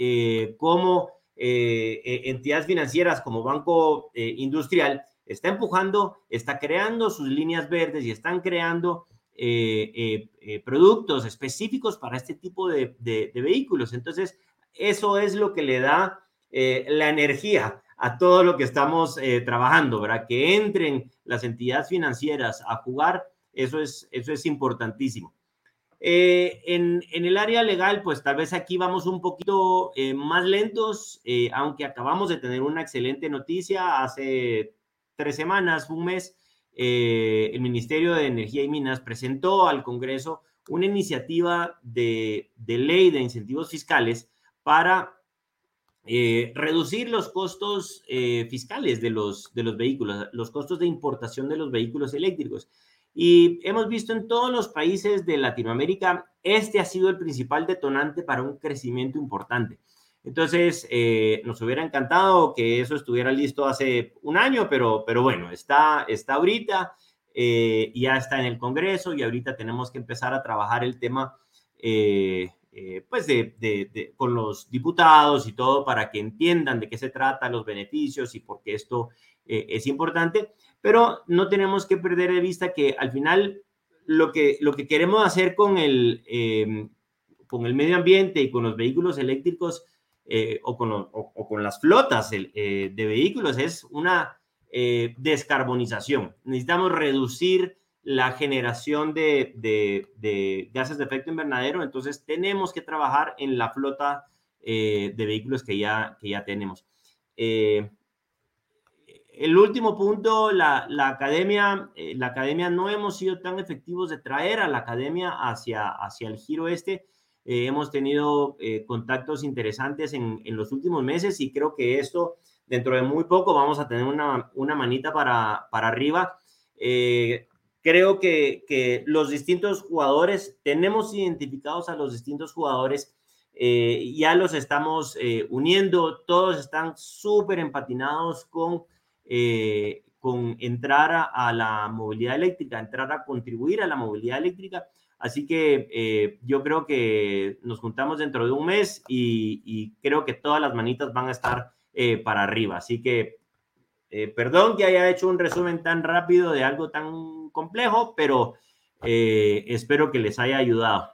cómo entidades financieras como Banco Industrial está empujando, está creando sus líneas verdes y están creando eh, eh, eh, productos específicos para este tipo de, vehículos. Entonces, eso es lo que le da la energía a todo lo que estamos eh, trabajando, ¿verdad? Que entren las entidades financieras a jugar, eso es, eso es importantísimo. Eh, en, el área legal, pues tal vez aquí vamos un poquito eh, más lentos, aunque acabamos de tener una excelente noticia hace tres semanas, un mes, el Ministerio de Energía y Minas presentó al Congreso una iniciativa de, de ley de incentivos fiscales para eh, reducir los costos eh, fiscales de los, de los vehículos, los costos de importación de los vehículos eléctricos. Y hemos visto en todos los países de Latinoamérica, este ha sido el principal detonante para un crecimiento importante. Entonces, eh, nos hubiera encantado que eso estuviera listo hace un año, pero, pero bueno, está, está ahorita, ya está en el Congreso y ahorita tenemos que empezar a trabajar el tema eh, pues de, con los diputados y todo para que entiendan de qué se trata, los beneficios y por qué esto eh, es importante, pero no tenemos que perder de vista que al final lo que, lo que queremos hacer con el, em, con el medio ambiente y con los vehículos eléctricos eh, o, con, o, con, las flotas de vehículos es una descarbonización. Necesitamos reducir la generación de, gases de efecto invernadero, entonces tenemos que trabajar en la flota eh, de vehículos que ya, que ya tenemos. Eh, el último punto, la, academia, eh, la academia no hemos sido tan efectivos de traer a la academia hacia, hacia el giro este. hemos tenido contactos interesantes en, los últimos meses y creo que esto, dentro de muy poco, vamos a tener una, una manita para, para arriba creo que, los distintos jugadores, tenemos identificados a los distintos jugadores, eh, ya los estamos eh, uniendo, todos están súper empatinados con, eh, con entrar a, la movilidad eléctrica, entrar a contribuir a la movilidad eléctrica. Así que yo creo que nos juntamos dentro de un mes y, creo que todas las manitas van a estar para arriba. Así que perdón que haya hecho un resumen tan rápido de algo tan complejo, pero eh, espero que les haya ayudado.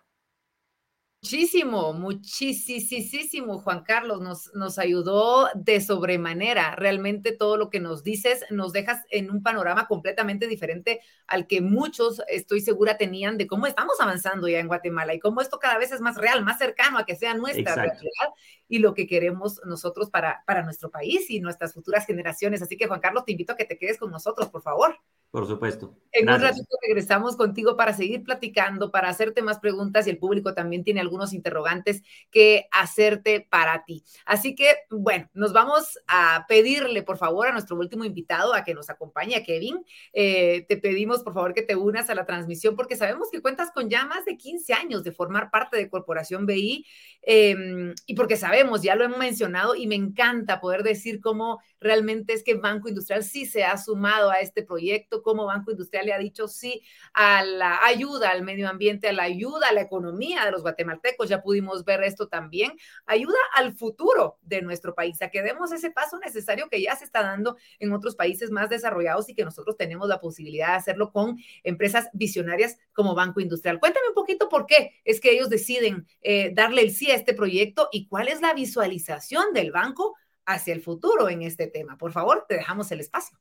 Muchísimo, muchísimo, Juan Carlos, nos, nos ayudó de sobremanera. Realmente todo lo que nos dices nos dejas en un panorama completamente diferente al que muchos, estoy segura, tenían de cómo estamos avanzando ya en Guatemala y cómo esto cada vez es más real, más cercano a que sea nuestra realidad y lo que queremos nosotros para, para nuestro país y nuestras futuras generaciones. Así que, Juan Carlos, te invito a que te quedes con nosotros, por favor. Por supuesto. En un ratito regresamos contigo para seguir platicando, para hacerte más preguntas y el público también tiene algunos interrogantes que hacerte para ti. Así que, bueno, nos vamos a pedirle, por favor, a nuestro último invitado a que nos acompañe, a Kevin. Eh, te pedimos, por favor, que te unas a la transmisión porque sabemos que cuentas con ya más de 15 años de formar parte de Corporación BI em, y porque sabemos, ya lo hemos mencionado y me encanta poder decir cómo realmente es que Banco Industrial sí se ha sumado a este proyecto como Banco Industrial le ha dicho sí a la ayuda al medio ambiente, a la ayuda a la economía de los guatemaltecos, ya pudimos ver esto también, ayuda al futuro de nuestro país, a que demos ese paso necesario que ya se está dando en otros países más desarrollados y que nosotros tenemos la posibilidad de hacerlo con empresas visionarias como Banco Industrial. Cuéntame un poquito por qué es que ellos deciden eh, darle el sí a este proyecto y cuál es la visualización del banco hacia el futuro en este tema. Por favor, te dejamos el espacio.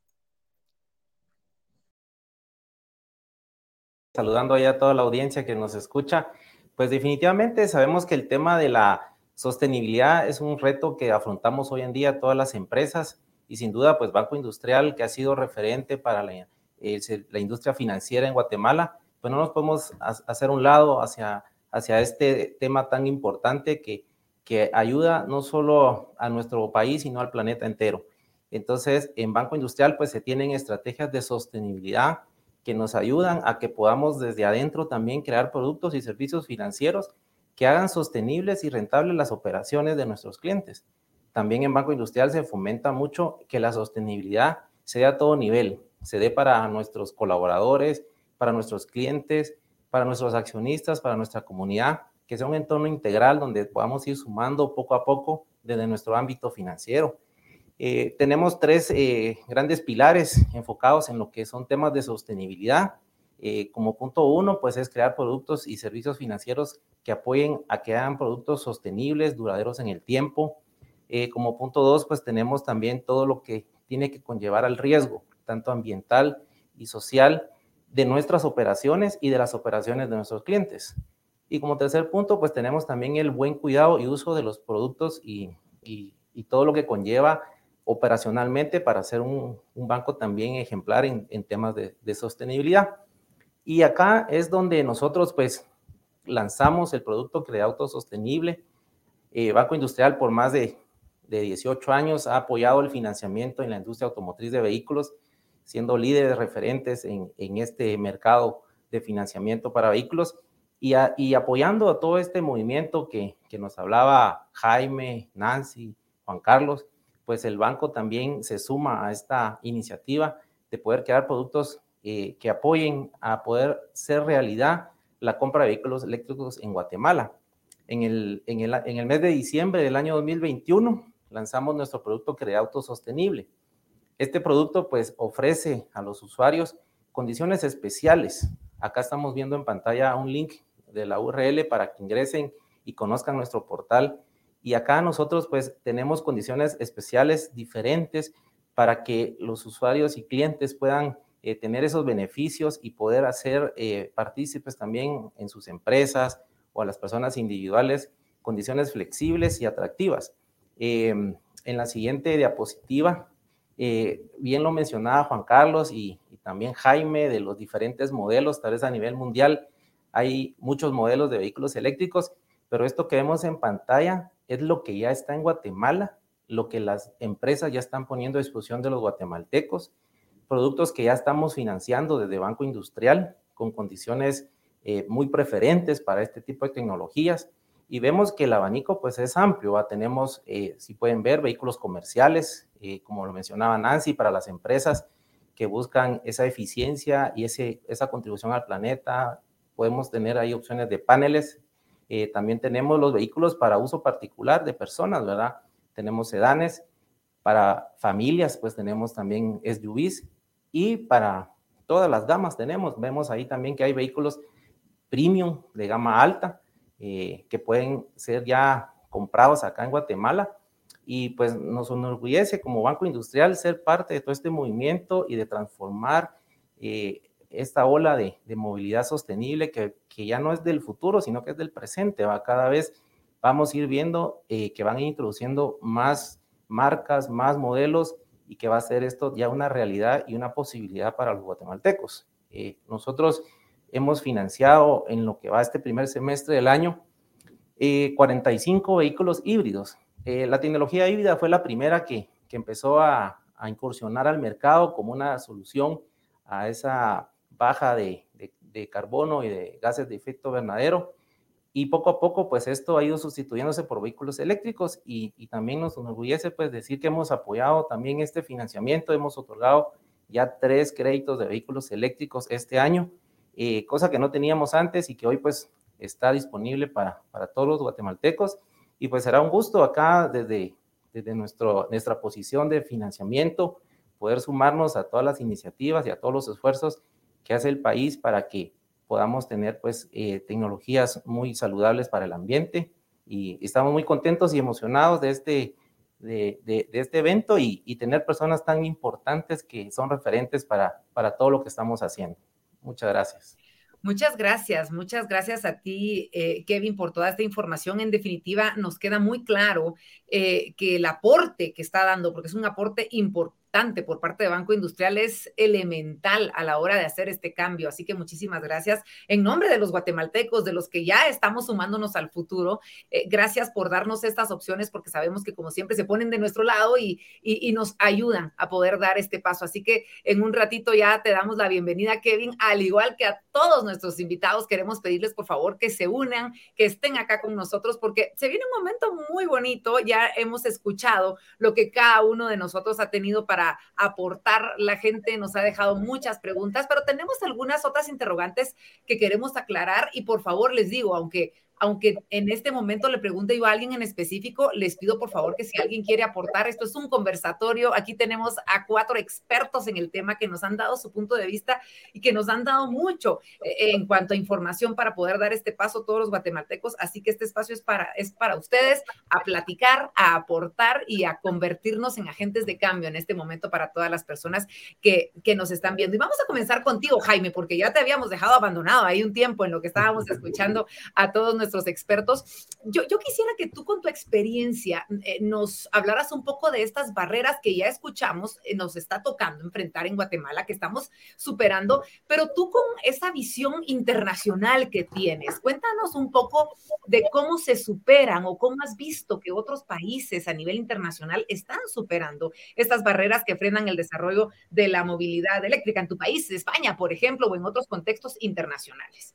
Saludando ya a toda la audiencia que nos escucha, pues definitivamente sabemos que el tema de la sostenibilidad es un reto que afrontamos hoy en día todas las empresas y sin duda pues Banco Industrial que ha sido referente para la, la industria financiera en Guatemala, pues no nos podemos hacer un lado hacia, hacia este tema tan importante que, que ayuda no solo a nuestro país, sino al planeta entero. Entonces, en Banco Industrial, pues se tienen estrategias de sostenibilidad que nos ayudan a que podamos desde adentro también crear productos y servicios financieros que hagan sostenibles y rentables las operaciones de nuestros clientes. También en Banco Industrial se fomenta mucho que la sostenibilidad se dé a todo nivel, se dé para nuestros colaboradores, para nuestros clientes, para nuestros accionistas, para nuestra comunidad, que sea un entorno integral donde podamos ir sumando poco a poco desde nuestro ámbito financiero. Eh, tenemos tres eh, grandes pilares enfocados en lo que son temas de sostenibilidad. Eh, como punto uno, pues es crear productos y servicios financieros que apoyen a que hagan productos sostenibles, duraderos en el tiempo. Eh, como punto dos, pues tenemos también todo lo que tiene que conllevar al riesgo, tanto ambiental y social, de nuestras operaciones y de las operaciones de nuestros clientes. Y como tercer punto, pues tenemos también el buen cuidado y uso de los productos y, todo lo que conlleva operacionalmente para ser un, banco también ejemplar en, temas de, sostenibilidad. Y acá es donde nosotros pues lanzamos el producto Creauto Sostenible. Eh, banco Industrial por más de, de 18 años ha apoyado el financiamiento en la industria automotriz de vehículos siendo líderes referentes en, este mercado de financiamiento para vehículos y, apoyando a todo este movimiento que, nos hablaba Jaime, Nancy, Juan Carlos, pues el banco también se suma a esta iniciativa de poder crear productos eh, que apoyen a poder ser realidad la compra de vehículos eléctricos en Guatemala. En el, en el, en el mes de diciembre del año 2021 lanzamos nuestro producto Creauto Sostenible este producto pues ofrece a los usuarios condiciones especiales. Acá estamos viendo en pantalla un link de la URL para que ingresen y conozcan nuestro portal. Y acá nosotros pues tenemos condiciones especiales diferentes para que los usuarios y clientes puedan eh, tener esos beneficios y poder hacer eh, partícipes también en sus empresas o a las personas individuales condiciones flexibles y atractivas. Em, en la siguiente diapositiva eh, bien lo mencionaba Juan Carlos y, también Jaime de los diferentes modelos, tal vez a nivel mundial hay muchos modelos de vehículos eléctricos, pero esto que vemos en pantalla es lo que ya está en Guatemala, lo que las empresas ya están poniendo a disposición de los guatemaltecos, productos que ya estamos financiando desde Banco Industrial con condiciones eh, muy preferentes para este tipo de tecnologías y vemos que el abanico pues es amplio. Tenemos, eh, si pueden ver, vehículos comerciales, eh, como lo mencionaba Nancy, para las empresas que buscan esa eficiencia y esa contribución al planeta. Podemos tener ahí opciones de paneles. Eh, también tenemos los vehículos para uso particular de personas, ¿verdad? Tenemos sedanes. Para familias, pues tenemos también SUVs. Y para todas las gamas tenemos, vemos ahí también que hay vehículos premium de gama alta eh, que pueden ser ya comprados acá en Guatemala. Y pues nos enorgullece como Banco Industrial ser parte de todo este movimiento y de transformar eh, esta ola de, movilidad sostenible que, ya no es del futuro, sino que es del presente. ¿va? Cada vez vamos a ir viendo eh, que van introduciendo más marcas, más modelos y que va a ser esto ya una realidad y una posibilidad para los guatemaltecos. nosotros hemos financiado en lo que va este primer semestre del año 45 eh, vehículos híbridos. Eh, la tecnología híbrida fue la primera que, que empezó a, incursionar al mercado como una solución a esa baja de, de, carbono y de gases de efecto invernadero. Y poco a poco, pues esto ha ido sustituyéndose por vehículos eléctricos y, y, también nos enorgullece pues decir que hemos apoyado también este financiamiento, hemos otorgado ya tres créditos de vehículos eléctricos este año eh, cosa que no teníamos antes y que hoy pues está disponible para, para todos los guatemaltecos. Y pues será un gusto acá desde, desde nuestro, nuestra posición de financiamiento poder sumarnos a todas las iniciativas y a todos los esfuerzos que hace el país para que podamos tener pues eh, tecnologías muy saludables para el ambiente y estamos muy contentos y emocionados de este, de, de, este evento y, y, tener personas tan importantes que son referentes para, para todo lo que estamos haciendo. Muchas gracias. Muchas gracias, muchas gracias a ti, eh, Kevin, por toda esta información. En definitiva, nos queda muy claro eh, que el aporte que está dando, porque es un aporte importante por parte de Banco Industrial es elemental a la hora de hacer este cambio. Así que muchísimas gracias en nombre de los guatemaltecos, de los que ya estamos sumándonos al futuro. Eh, gracias por darnos estas opciones porque sabemos que como siempre se ponen de nuestro lado y, y, nos ayudan a poder dar este paso. Así que en un ratito ya te damos la bienvenida, Kevin, al igual que a todos nuestros invitados. Queremos pedirles por favor que se unan, que estén acá con nosotros porque se viene un momento muy bonito. Ya hemos escuchado lo que cada uno de nosotros ha tenido para aportar. La gente nos ha dejado muchas preguntas, pero tenemos algunas otras interrogantes que queremos aclarar y por favor les digo, aunque aunque en este momento le pregunte yo a alguien en específico, les pido por favor que si alguien quiere aportar, esto es un conversatorio, aquí tenemos a cuatro expertos en el tema que nos han dado su punto de vista y que nos han dado mucho eh, en cuanto a información para poder dar este paso todos los guatemaltecos, así que este espacio es para, es para ustedes a platicar, a aportar y a convertirnos en agentes de cambio en este momento para todas las personas que, que nos están viendo. Y vamos a comenzar contigo, Jaime, porque ya te habíamos dejado abandonado ahí un tiempo en lo que estábamos escuchando a todos nuestros expertos. Yo, yo quisiera que tú con tu experiencia eh, nos hablaras un poco de estas barreras que ya escuchamos, eh, nos está tocando enfrentar en Guatemala, que estamos superando, pero tú con esa visión internacional que tienes, cuéntanos un poco de cómo se superan o cómo has visto que otros países a nivel internacional están superando estas barreras que frenan el desarrollo de la movilidad eléctrica en tu país, España, por ejemplo, o en otros contextos internacionales.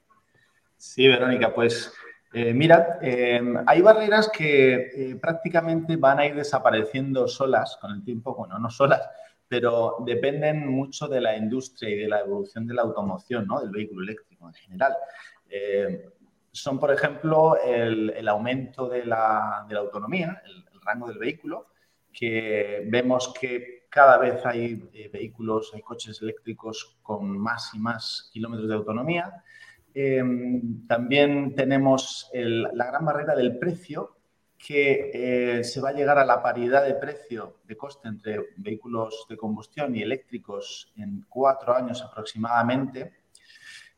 Sí, Verónica, pues eh, mira, eh, hay barreras que eh, prácticamente van a ir desapareciendo solas con el tiempo, bueno, no solas, pero dependen mucho de la industria y de la evolución de la automoción, ¿no? del vehículo eléctrico en general. son, por ejemplo, el, aumento de la, autonomía, el, rango del vehículo, que vemos que cada vez hay vehículos, hay coches eléctricos con más y más kilómetros de autonomía. Em, también tenemos la gran barrera del precio, que eh, se va a llegar a la paridad de precio de coste entre vehículos de combustión y eléctricos en cuatro años aproximadamente.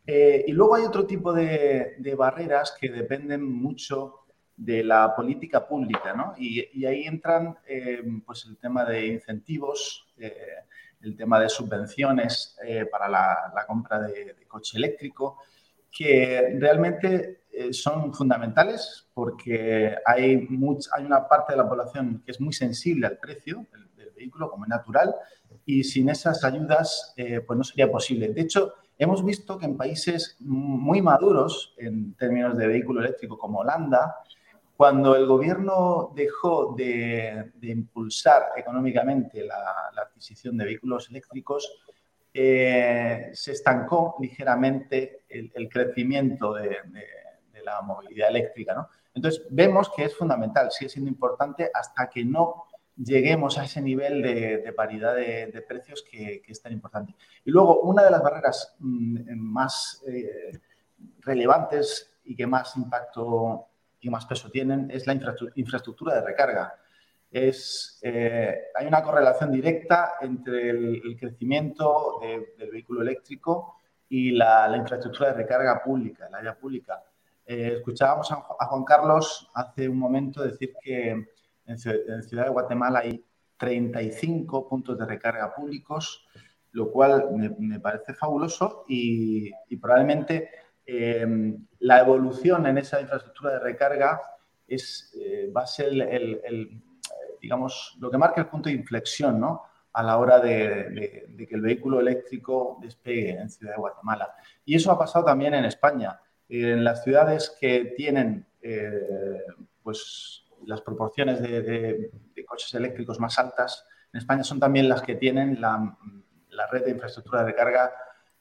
Eh, y luego hay otro tipo de, barreras que dependen mucho de la política pública, ¿no? y, ahí entran em, pues el tema de incentivos, eh, el tema de subvenciones para la, compra de, de coche eléctrico, que realmente eh, son fundamentales porque hay, hay una parte de la población que es muy sensible al precio del, vehículo, como es natural, y sin esas ayudas eh, pues no sería posible. De hecho, hemos visto que en países muy maduros en términos de vehículo eléctrico como Holanda, cuando el gobierno dejó de, impulsar económicamente la adquisición de vehículos eléctricos, eh, se estancó ligeramente el, crecimiento de, la movilidad eléctrica. ¿no? Entonces, vemos que es fundamental, sigue siendo importante hasta que no lleguemos a ese nivel de, paridad de, precios que, es tan importante. Y luego, una de las barreras mm, más eh, relevantes y que más impacto y más peso tienen es la infraestructura de recarga es, eh, hay una correlación directa entre el, crecimiento del vehículo eléctrico y la, infraestructura de recarga pública, el área pública. Eh, escuchábamos a, Juan Carlos hace un momento decir que en, Ciudad de Guatemala hay 35 puntos de recarga públicos, lo cual me, parece fabuloso y, probablemente eh, la evolución en esa infraestructura de recarga es, va a ser el digamos, lo que marca el punto de inflexión, ¿no? A la hora de, que el vehículo eléctrico despegue en Ciudad de Guatemala. Y eso ha pasado también en España. En las ciudades que tienen, eh, pues, las proporciones de, coches eléctricos más altas en España son también las que tienen la, red de infraestructura de carga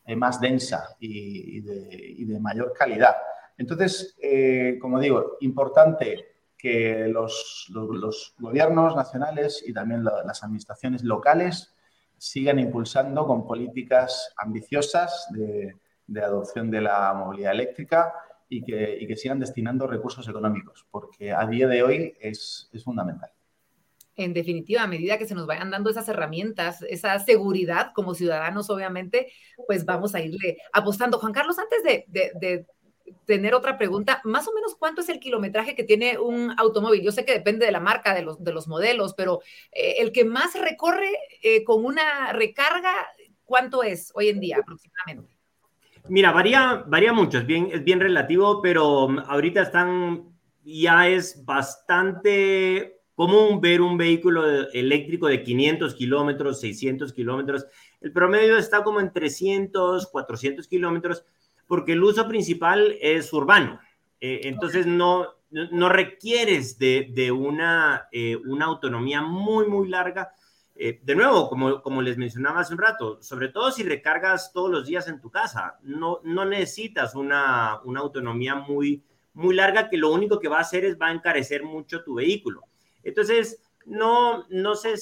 eh, más densa y, de, mayor calidad. Entonces, eh, como digo, importante que los, gobiernos nacionales y también las administraciones locales sigan impulsando con políticas ambiciosas de, adopción de la movilidad eléctrica y que, que, sigan destinando recursos económicos, porque a día de hoy es, es, fundamental. En definitiva, a medida que se nos vayan dando esas herramientas, esa seguridad como ciudadanos, obviamente, pues vamos a irle apostando. Juan Carlos, antes de, de tener otra pregunta. Más o menos, ¿cuánto es el kilometraje que tiene un automóvil? Yo sé que depende de la marca, de los, de los modelos, pero eh, el que más recorre eh, con una recarga, ¿cuánto es hoy en día aproximadamente? Mira, varía, varía mucho, es bien, es bien relativo, pero mm, ahorita están, ya es bastante común ver un vehículo eléctrico de 500 kilómetros, 600 kilómetros. El promedio está como en 300, 400 kilómetros porque el uso principal es urbano. Eh, entonces no, no requieres de, una, eh, una autonomía muy, muy larga. Eh, de nuevo, como, como les mencionaba hace un rato, sobre todo si recargas todos los días en tu casa, no, no necesitas una, una autonomía muy, muy larga que lo único que va a hacer es va a encarecer mucho tu vehículo. Entonces, no, no sé,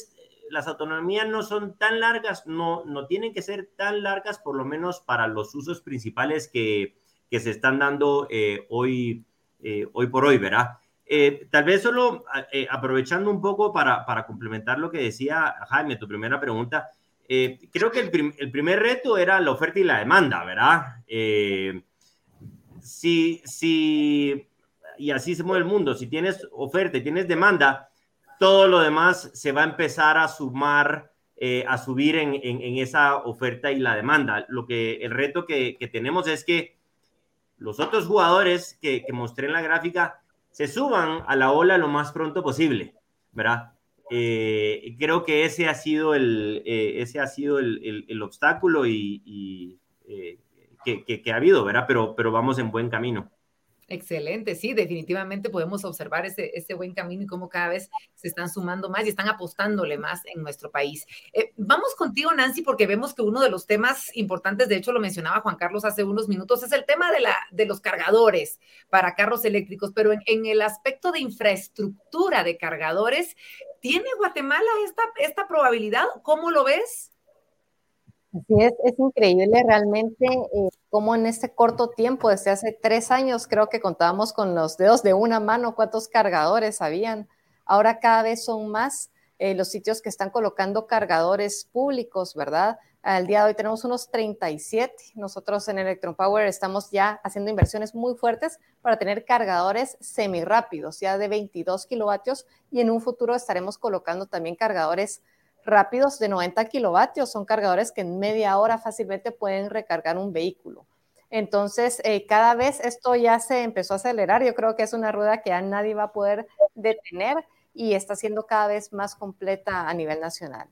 las autonomías no son tan largas, no, no tienen que ser tan largas, por lo menos para los usos principales que, que se están dando eh, hoy, eh, hoy por hoy, ¿verdad? Eh, tal vez solo aprovechando un poco para, para, complementar lo que decía Jaime, tu primera pregunta, creo que el, el, primer reto era la oferta y la demanda, ¿verdad? si, si, y así se mueve el mundo, si tienes oferta y tienes demanda, todo lo demás se va a empezar a sumar, eh, a subir en, esa oferta y la demanda. Lo que el reto que, tenemos es que los otros jugadores que, mostré en la gráfica se suban a la ola lo más pronto posible, ¿verdad? Eh, creo que ese ha sido el, eh, ese ha sido el, obstáculo y, que, ha habido, ¿verdad? Pero vamos en buen camino. Excelente, sí, definitivamente podemos observar ese, ese, buen camino y cómo cada vez se están sumando más y están apostándole más en nuestro país. Eh, vamos contigo, Nancy, porque vemos que uno de los temas importantes, de hecho lo mencionaba Juan Carlos hace unos minutos, es el tema de, la, de los cargadores para carros eléctricos, pero en, en el aspecto de infraestructura de cargadores, ¿tiene Guatemala esta, esta probabilidad? ¿Cómo lo ves? Así es, es increíble realmente eh, cómo en este corto tiempo, desde hace tres años, creo que contábamos con los dedos de una mano cuántos cargadores habían. Ahora cada vez son más eh, los sitios que están colocando cargadores públicos, ¿verdad? Al día de hoy tenemos unos 37. Nosotros en Electron Power estamos ya haciendo inversiones muy fuertes para tener cargadores semirápidos, ya de 22 kilovatios, y en un futuro estaremos colocando también cargadores rápidos de 90 kilovatios. Son cargadores que en media hora fácilmente pueden recargar un vehículo. Entonces, eh, cada vez esto ya se empezó a acelerar. Yo creo que es una rueda que ya nadie va a poder detener y está siendo cada vez más completa a nivel nacional.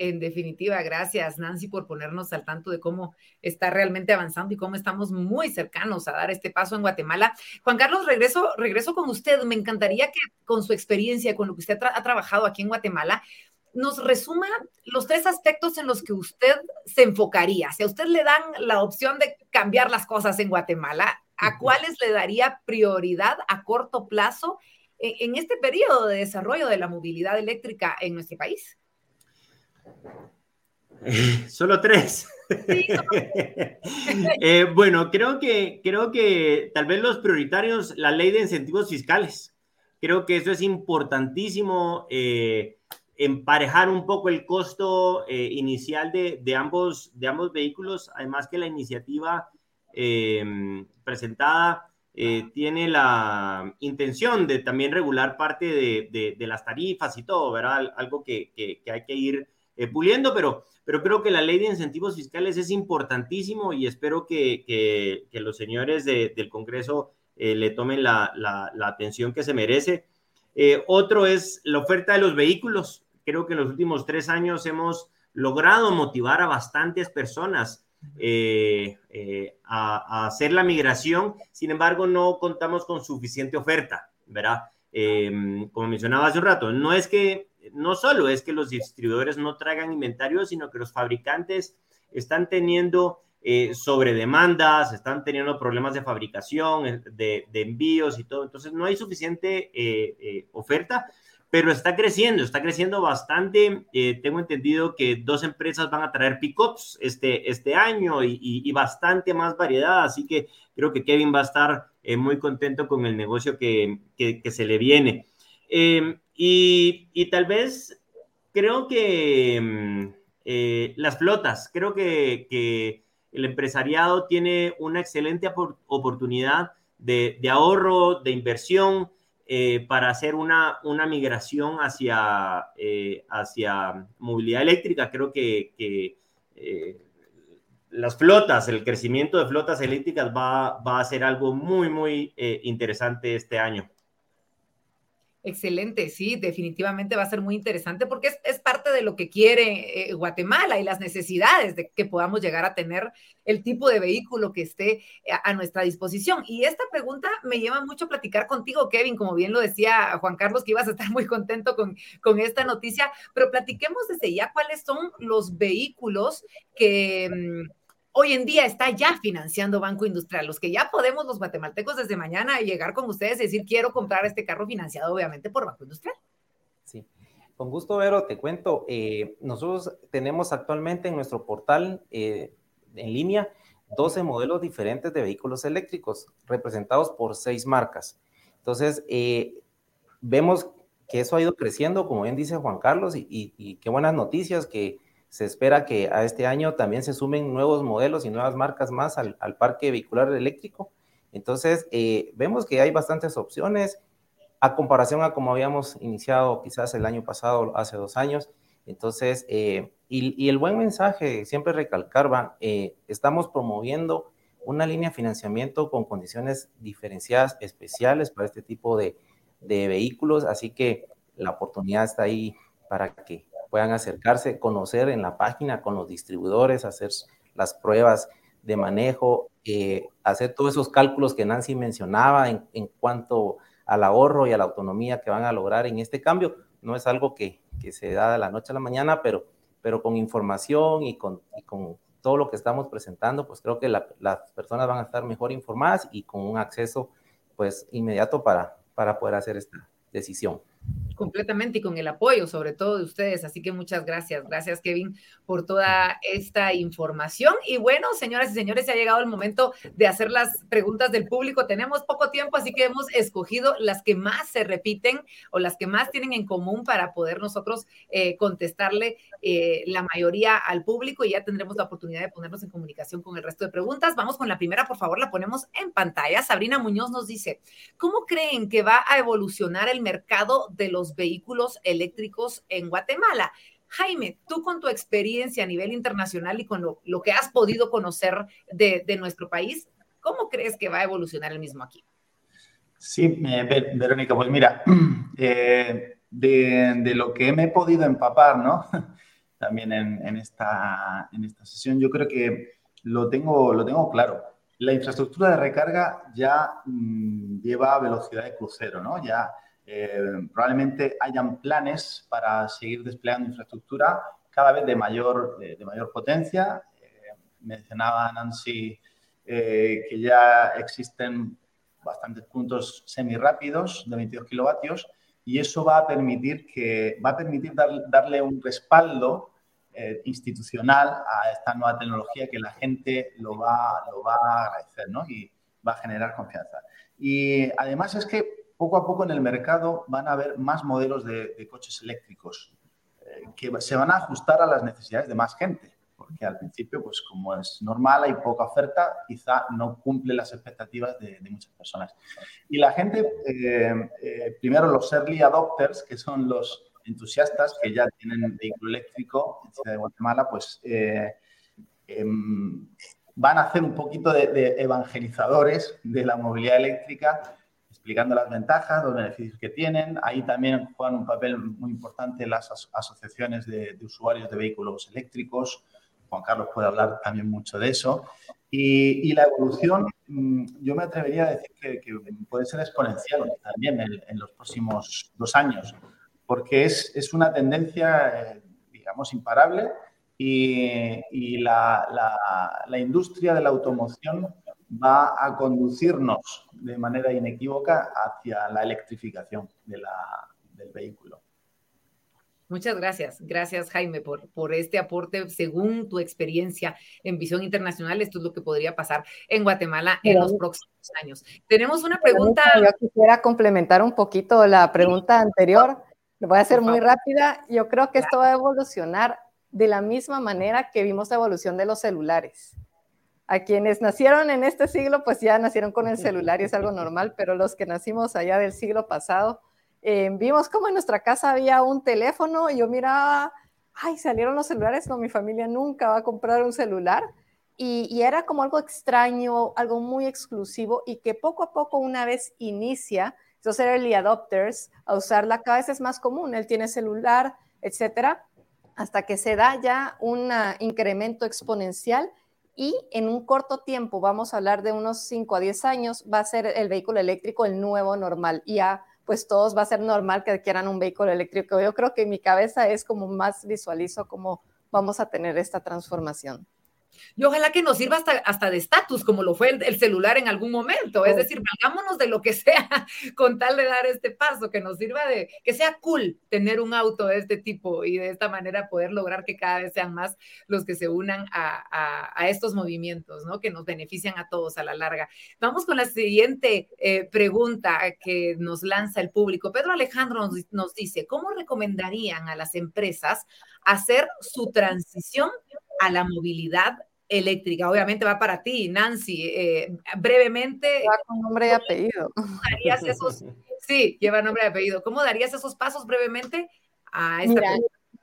En definitiva, gracias Nancy por ponernos al tanto de cómo está realmente avanzando y cómo estamos muy cercanos a dar este paso en Guatemala. Juan Carlos, regreso, regreso con usted. Me encantaría que con su experiencia, con lo que usted ha trabajado aquí en Guatemala, nos resuma los tres aspectos en los que usted se enfocaría. Si a usted le dan la opción de cambiar las cosas en Guatemala, ¿a cuáles le daría prioridad a corto plazo en, este periodo de desarrollo de la movilidad eléctrica en nuestro país? solo tres. Eh, bueno, creo que, creo que tal vez los prioritarios, la ley de incentivos fiscales. Creo que eso es importantísimo. Eh, emparejar un poco el costo eh, inicial de, de, ambos, de ambos vehículos, además que la iniciativa em, presentada eh, tiene la intención de también regular parte de, de, las tarifas y todo, ¿verdad? Algo que, que, hay que ir eh, puliendo, pero, pero creo que la ley de incentivos fiscales es importantísimo y espero que, que los señores del Congreso le tomen la, la, atención que se merece. otro es la oferta de los vehículos. Creo que en los últimos tres años hemos logrado motivar a bastantes personas eh, eh, a, hacer la migración. Sin embargo, no contamos con suficiente oferta, ¿verdad? Em, como mencionaba hace un rato, no es que, no solo es que los distribuidores no traigan inventario, sino que los fabricantes están teniendo eh, sobre demandas, están teniendo problemas de fabricación, de, de, envíos y todo. Entonces, no hay suficiente oferta pero está creciendo, está creciendo bastante. Eh, tengo entendido que dos empresas van a traer pickups este, este año y, bastante más variedad, así que creo que Kevin va a estar eh, muy contento con el negocio que, se le viene. Em, y, tal vez creo que mm, eh, las flotas, creo que, el empresariado tiene una excelente oportunidad de, de ahorro, de inversión eh, para hacer una, una migración hacia, eh, hacia movilidad eléctrica. Creo que, eh, las flotas, el crecimiento de flotas eléctricas va, va a ser algo muy, muy interesante este año. Excelente, sí, definitivamente va a ser muy interesante porque es, parte de lo que quiere eh, Guatemala y las necesidades de que podamos llegar a tener el tipo de vehículo que esté a, nuestra disposición. Y esta pregunta me lleva mucho a platicar contigo, Kevin, como bien lo decía Juan Carlos, que ibas a estar muy contento con, con esta noticia, pero platiquemos desde ya cuáles son los vehículos que... Mm, hoy en día está ya financiando Banco Industrial, los que ya podemos los guatemaltecos desde mañana llegar con ustedes y decir, quiero comprar este carro financiado obviamente por Banco Industrial. Sí, con gusto, Vero, te cuento, eh, nosotros tenemos actualmente en nuestro portal eh, en línea 12 modelos diferentes de vehículos eléctricos representados por seis marcas. Entonces, eh, vemos que eso ha ido creciendo, como bien dice Juan Carlos, y, qué buenas noticias que se espera que a este año también se sumen nuevos modelos y nuevas marcas más al, parque vehicular eléctrico. Entonces, eh, vemos que hay bastantes opciones a comparación a como habíamos iniciado quizás el año pasado, hace dos años. Entonces, eh, y, el buen mensaje, siempre recalcar, va, eh, estamos promoviendo una línea de financiamiento con condiciones diferenciadas especiales para este tipo de, de vehículos, así que la oportunidad está ahí para que puedan acercarse, conocer en la página con los distribuidores, hacer las pruebas de manejo, eh, hacer todos esos cálculos que Nancy mencionaba en, en, cuanto al ahorro y a la autonomía que van a lograr en este cambio. No es algo que, que se da de la noche a la mañana, pero, pero con información y con, con todo lo que estamos presentando, pues creo que las personas van a estar mejor informadas y con un acceso pues inmediato para, para poder hacer esta decisión completamente y con el apoyo sobre todo de ustedes. Así que muchas gracias. Gracias, Kevin, por toda esta información. Y bueno, señoras y señores, se ha llegado el momento de hacer las preguntas del público. Tenemos poco tiempo, así que hemos escogido las que más se repiten o las que más tienen en común para poder nosotros eh, contestarle eh, la mayoría al público y ya tendremos la oportunidad de ponernos en comunicación con el resto de preguntas. Vamos con la primera, por favor, la ponemos en pantalla. Sabrina Muñoz nos dice, ¿cómo creen que va a evolucionar el mercado de los vehículos eléctricos en Guatemala. Jaime, tú con tu experiencia a nivel internacional y con lo, que has podido conocer de, nuestro país, ¿cómo crees que va a evolucionar el mismo aquí? Sí, Verónica, pues mira, eh, de, lo que me he podido empapar, ¿no? También en, esta, en esta sesión, yo creo que lo tengo, lo tengo claro. La infraestructura de recarga ya mm, lleva velocidad de crucero, ¿no? Ya eh, probablemente hayan planes para seguir desplegando infraestructura cada vez de mayor, de, mayor potencia. Eh, mencionaba Nancy eh, que ya existen bastantes puntos semirápidos de 22 kilovatios y eso va a permitir, que, va a permitir darle un respaldo institucional a esta nueva tecnología que la gente lo va, lo va a agradecer ¿no? y va a generar confianza. Y además es que poco a poco en el mercado van a haber más modelos de, coches eléctricos eh, que se van a ajustar a las necesidades de más gente, porque al principio, pues como es normal, hay poca oferta, quizá no cumple las expectativas de, muchas personas. Y la gente, eh, eh, primero los early adopters, que son los entusiastas que ya tienen vehículo eléctrico en Ciudad de Guatemala, pues em, van a hacer un poquito de evangelizadores de la movilidad eléctrica explicando las ventajas, los beneficios que tienen. Ahí también juegan un papel muy importante las asociaciones de, usuarios de vehículos eléctricos. Juan Carlos puede hablar también mucho de eso. Y, la evolución, mm, yo me atrevería a decir que, puede ser exponencial también en, los próximos dos años, porque es, es una tendencia, eh, digamos, imparable y, la, la, la industria de la automoción va a conducirnos de manera inequívoca hacia la electrificación de la, del vehículo. Muchas gracias. Gracias, Jaime, por, por este aporte. Según tu experiencia en visión internacional, esto es lo que podría pasar en Guatemala en los próximos años. Tenemos una pregunta. Yo quisiera complementar un poquito la pregunta anterior. Lo voy a hacer muy rápida. Yo creo que esto va a evolucionar de la misma manera que vimos la evolución de los celulares a quienes nacieron en este siglo, pues ya nacieron con el celular y es algo normal, pero los que nacimos allá del siglo pasado, eh, vimos como en nuestra casa había un teléfono y yo miraba, ay, salieron los celulares, no, mi familia nunca va a comprar un celular. Y, era como algo extraño, algo muy exclusivo y que poco a poco una vez inicia, esos early adopters, a usarla cada vez es más común, él tiene celular, etcétera, hasta que se da ya un incremento exponencial y en un corto tiempo, vamos a hablar de unos 5 a 10 años, va a ser el vehículo eléctrico el nuevo normal. Y ya, pues todos va a ser normal que quieran un vehículo eléctrico. Yo creo que mi cabeza es como más visualizo cómo vamos a tener esta transformación. Y ojalá que nos sirva hasta, hasta de estatus, como lo fue el, celular en algún momento. Es decir, valgámonos de lo que sea con tal de dar este paso, que nos sirva de, que sea cool tener un auto de este tipo y de esta manera poder lograr que cada vez sean más los que se unan a, a, estos movimientos, ¿no? Que nos benefician a todos a la larga. Vamos con la siguiente eh, pregunta que nos lanza el público. Pedro Alejandro nos, nos dice, ¿cómo recomendarían a las empresas hacer su transición a la movilidad eléctrica. Obviamente va para ti, Nancy. Eh, brevemente. Va con nombre y apellido. darías esos, sí, lleva nombre y apellido. ¿Cómo darías esos pasos brevemente a esta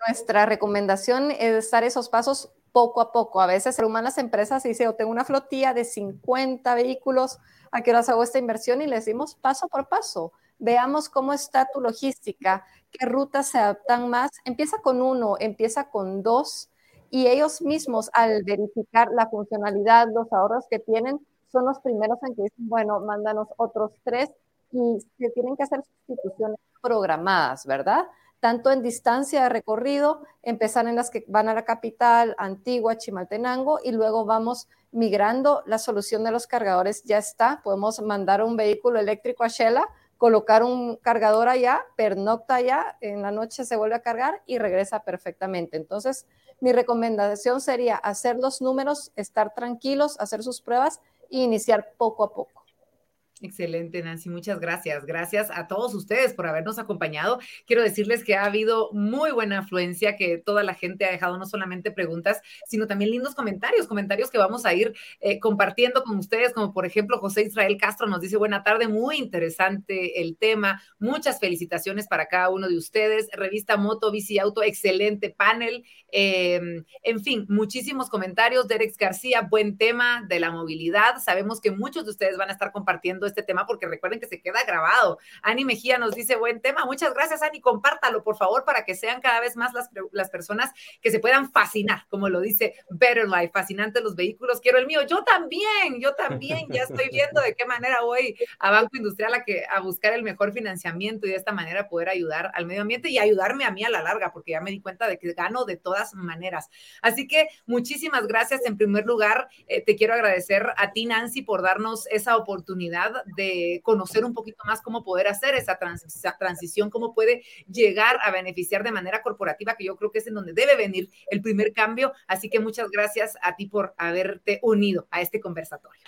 Nuestra recomendación es dar esos pasos poco a poco. A veces se las empresas y dice, yo tengo una flotilla de 50 vehículos, ¿a qué horas hago esta inversión? Y les dimos paso por paso. Veamos cómo está tu logística, qué rutas se adaptan más. Empieza con uno, empieza con dos y ellos mismos al verificar la funcionalidad, los ahorros que tienen, son los primeros en que dicen, bueno, mándanos otros tres y se tienen que hacer sustituciones programadas, ¿verdad? Tanto en distancia de recorrido, empezar en las que van a la capital, Antigua, Chimaltenango, y luego vamos migrando. La solución de los cargadores ya está. Podemos mandar un vehículo eléctrico a Shela, colocar un cargador allá, pernocta allá, en la noche se vuelve a cargar y regresa perfectamente. Entonces, mi recomendación sería hacer los números, estar tranquilos, hacer sus pruebas e iniciar poco a poco. Excelente, Nancy. Muchas gracias. Gracias a todos ustedes por habernos acompañado. Quiero decirles que ha habido muy buena afluencia, que toda la gente ha dejado no solamente preguntas, sino también lindos comentarios, comentarios que vamos a ir eh, compartiendo con ustedes, como por ejemplo José Israel Castro nos dice, buena tarde, muy interesante el tema. Muchas felicitaciones para cada uno de ustedes. Revista Moto, Bici Auto, excelente panel. Em, en fin, muchísimos comentarios. Derek García, buen tema de la movilidad. Sabemos que muchos de ustedes van a estar compartiendo este tema porque recuerden que se queda grabado. Ani Mejía nos dice, buen tema. Muchas gracias, Ani. Compártalo, por favor, para que sean cada vez más las, las personas que se puedan fascinar, como lo dice Better Life, fascinante los vehículos. Quiero el mío. Yo también, yo también. Ya estoy viendo de qué manera voy a Banco Industrial a, buscar el mejor financiamiento y de esta manera poder ayudar al medio ambiente y ayudarme a mí a la larga, porque ya me di cuenta de que gano de todas maneras. Así que muchísimas gracias. En primer lugar, eh, te quiero agradecer a ti, Nancy, por darnos esa oportunidad de conocer un poquito más cómo poder hacer esa, transición, cómo puede llegar a beneficiar de manera corporativa, que yo creo que es en donde debe venir el primer cambio. Así que muchas gracias a ti por haberte unido a este conversatorio.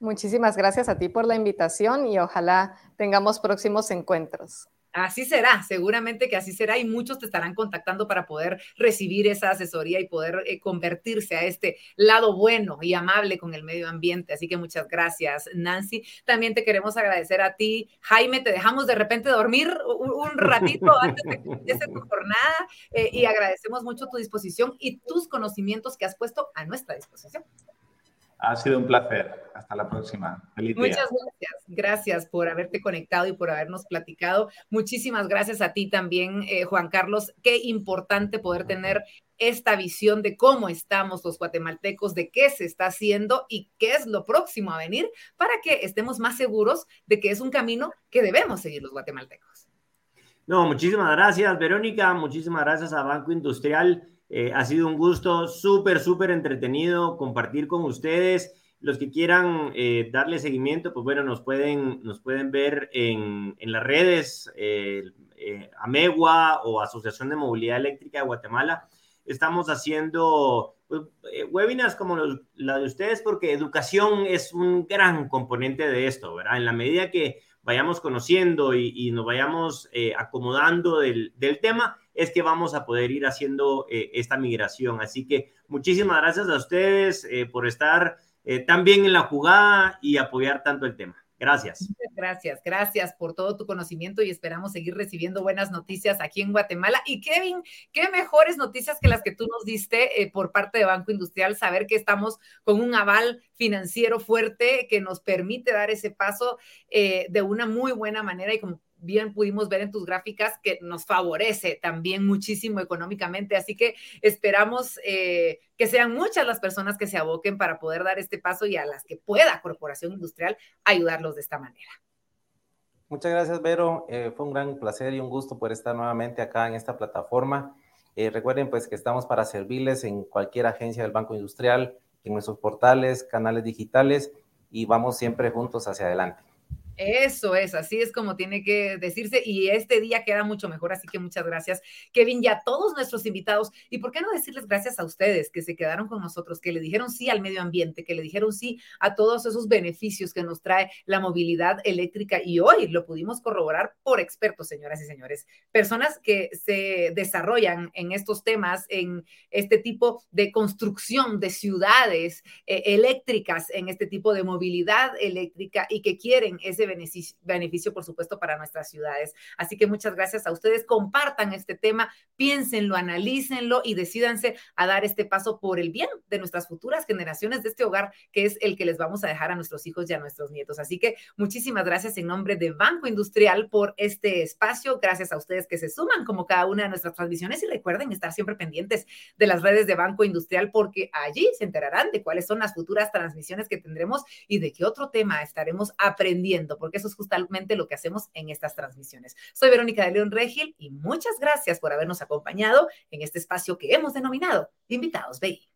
Muchísimas gracias a ti por la invitación y ojalá tengamos próximos encuentros. Así será, seguramente que así será y muchos te estarán contactando para poder recibir esa asesoría y poder eh, convertirse a este lado bueno y amable con el medio ambiente. Así que muchas gracias, Nancy. También te queremos agradecer a ti, Jaime. Te dejamos de repente dormir un, ratito antes de que empiece tu jornada eh, y agradecemos mucho tu disposición y tus conocimientos que has puesto a nuestra disposición. Ha sido un placer. Hasta la próxima. Feliz Muchas gracias. Gracias por haberte conectado y por habernos platicado. Muchísimas gracias a ti también, eh, Juan Carlos. Qué importante poder tener esta visión de cómo estamos los guatemaltecos, de qué se está haciendo y qué es lo próximo a venir para que estemos más seguros de que es un camino que debemos seguir los guatemaltecos. No, muchísimas gracias, Verónica. Muchísimas gracias a Banco Industrial eh, ha sido un gusto súper, súper entretenido compartir con ustedes. Los que quieran eh, darle seguimiento, pues bueno, nos pueden, nos pueden ver en, en las redes, eh, Amegua o Asociación de Movilidad Eléctrica de Guatemala. Estamos haciendo pues, webinars como los, la de ustedes porque educación es un gran componente de esto, ¿verdad? En la medida que vayamos conociendo y, y nos vayamos acomodando del, del tema, es que vamos a poder ir haciendo eh, esta migración. Así que muchísimas gracias a ustedes eh, por estar eh, tan bien en la jugada y apoyar tanto el tema. Gracias. Gracias, gracias por todo tu conocimiento y esperamos seguir recibiendo buenas noticias aquí en Guatemala. Y Kevin, qué mejores noticias que las que tú nos diste por parte de Banco Industrial, saber que estamos con un aval financiero fuerte que nos permite dar ese paso de una muy buena manera y como bien pudimos ver en tus gráficas que nos favorece también muchísimo económicamente. Así que esperamos eh, que sean muchas las personas que se aboquen para poder dar este paso y a las que pueda Corporación Industrial ayudarlos de esta manera. Muchas gracias, Vero. Eh, fue un gran placer y un gusto poder estar nuevamente acá en esta plataforma. Eh, recuerden pues que estamos para servirles en cualquier agencia del Banco Industrial en nuestros portales, canales digitales y vamos siempre juntos hacia adelante. Eso es, así es como tiene que decirse y este día queda mucho mejor, así que muchas gracias, Kevin, y a todos nuestros invitados. Y por qué no decirles gracias a ustedes que se quedaron con nosotros, que le dijeron sí al medio ambiente, que le dijeron sí a todos esos beneficios que nos trae la movilidad eléctrica y hoy lo pudimos corroborar por expertos, señoras y señores, personas que se desarrollan en estos temas, en este tipo de construcción de ciudades eh, eléctricas, en este tipo de movilidad eléctrica y que quieren ese beneficio, beneficio, por supuesto, para nuestras ciudades. Así que muchas gracias a ustedes. Compartan este tema, piénsenlo, analícenlo y decídanse a dar este paso por el bien de nuestras futuras generaciones, de este hogar que es el que les vamos a dejar a nuestros hijos y a nuestros nietos. Así que muchísimas gracias en nombre de Banco Industrial por este espacio. Gracias a ustedes que se suman como cada una de nuestras transmisiones y recuerden estar siempre pendientes de las redes de Banco Industrial porque allí se enterarán de cuáles son las futuras transmisiones que tendremos y de qué otro tema estaremos aprendiendo porque eso es justamente lo que hacemos en estas transmisiones. Soy Verónica de León Regil y muchas gracias por habernos acompañado en este espacio que hemos denominado Invitados BI.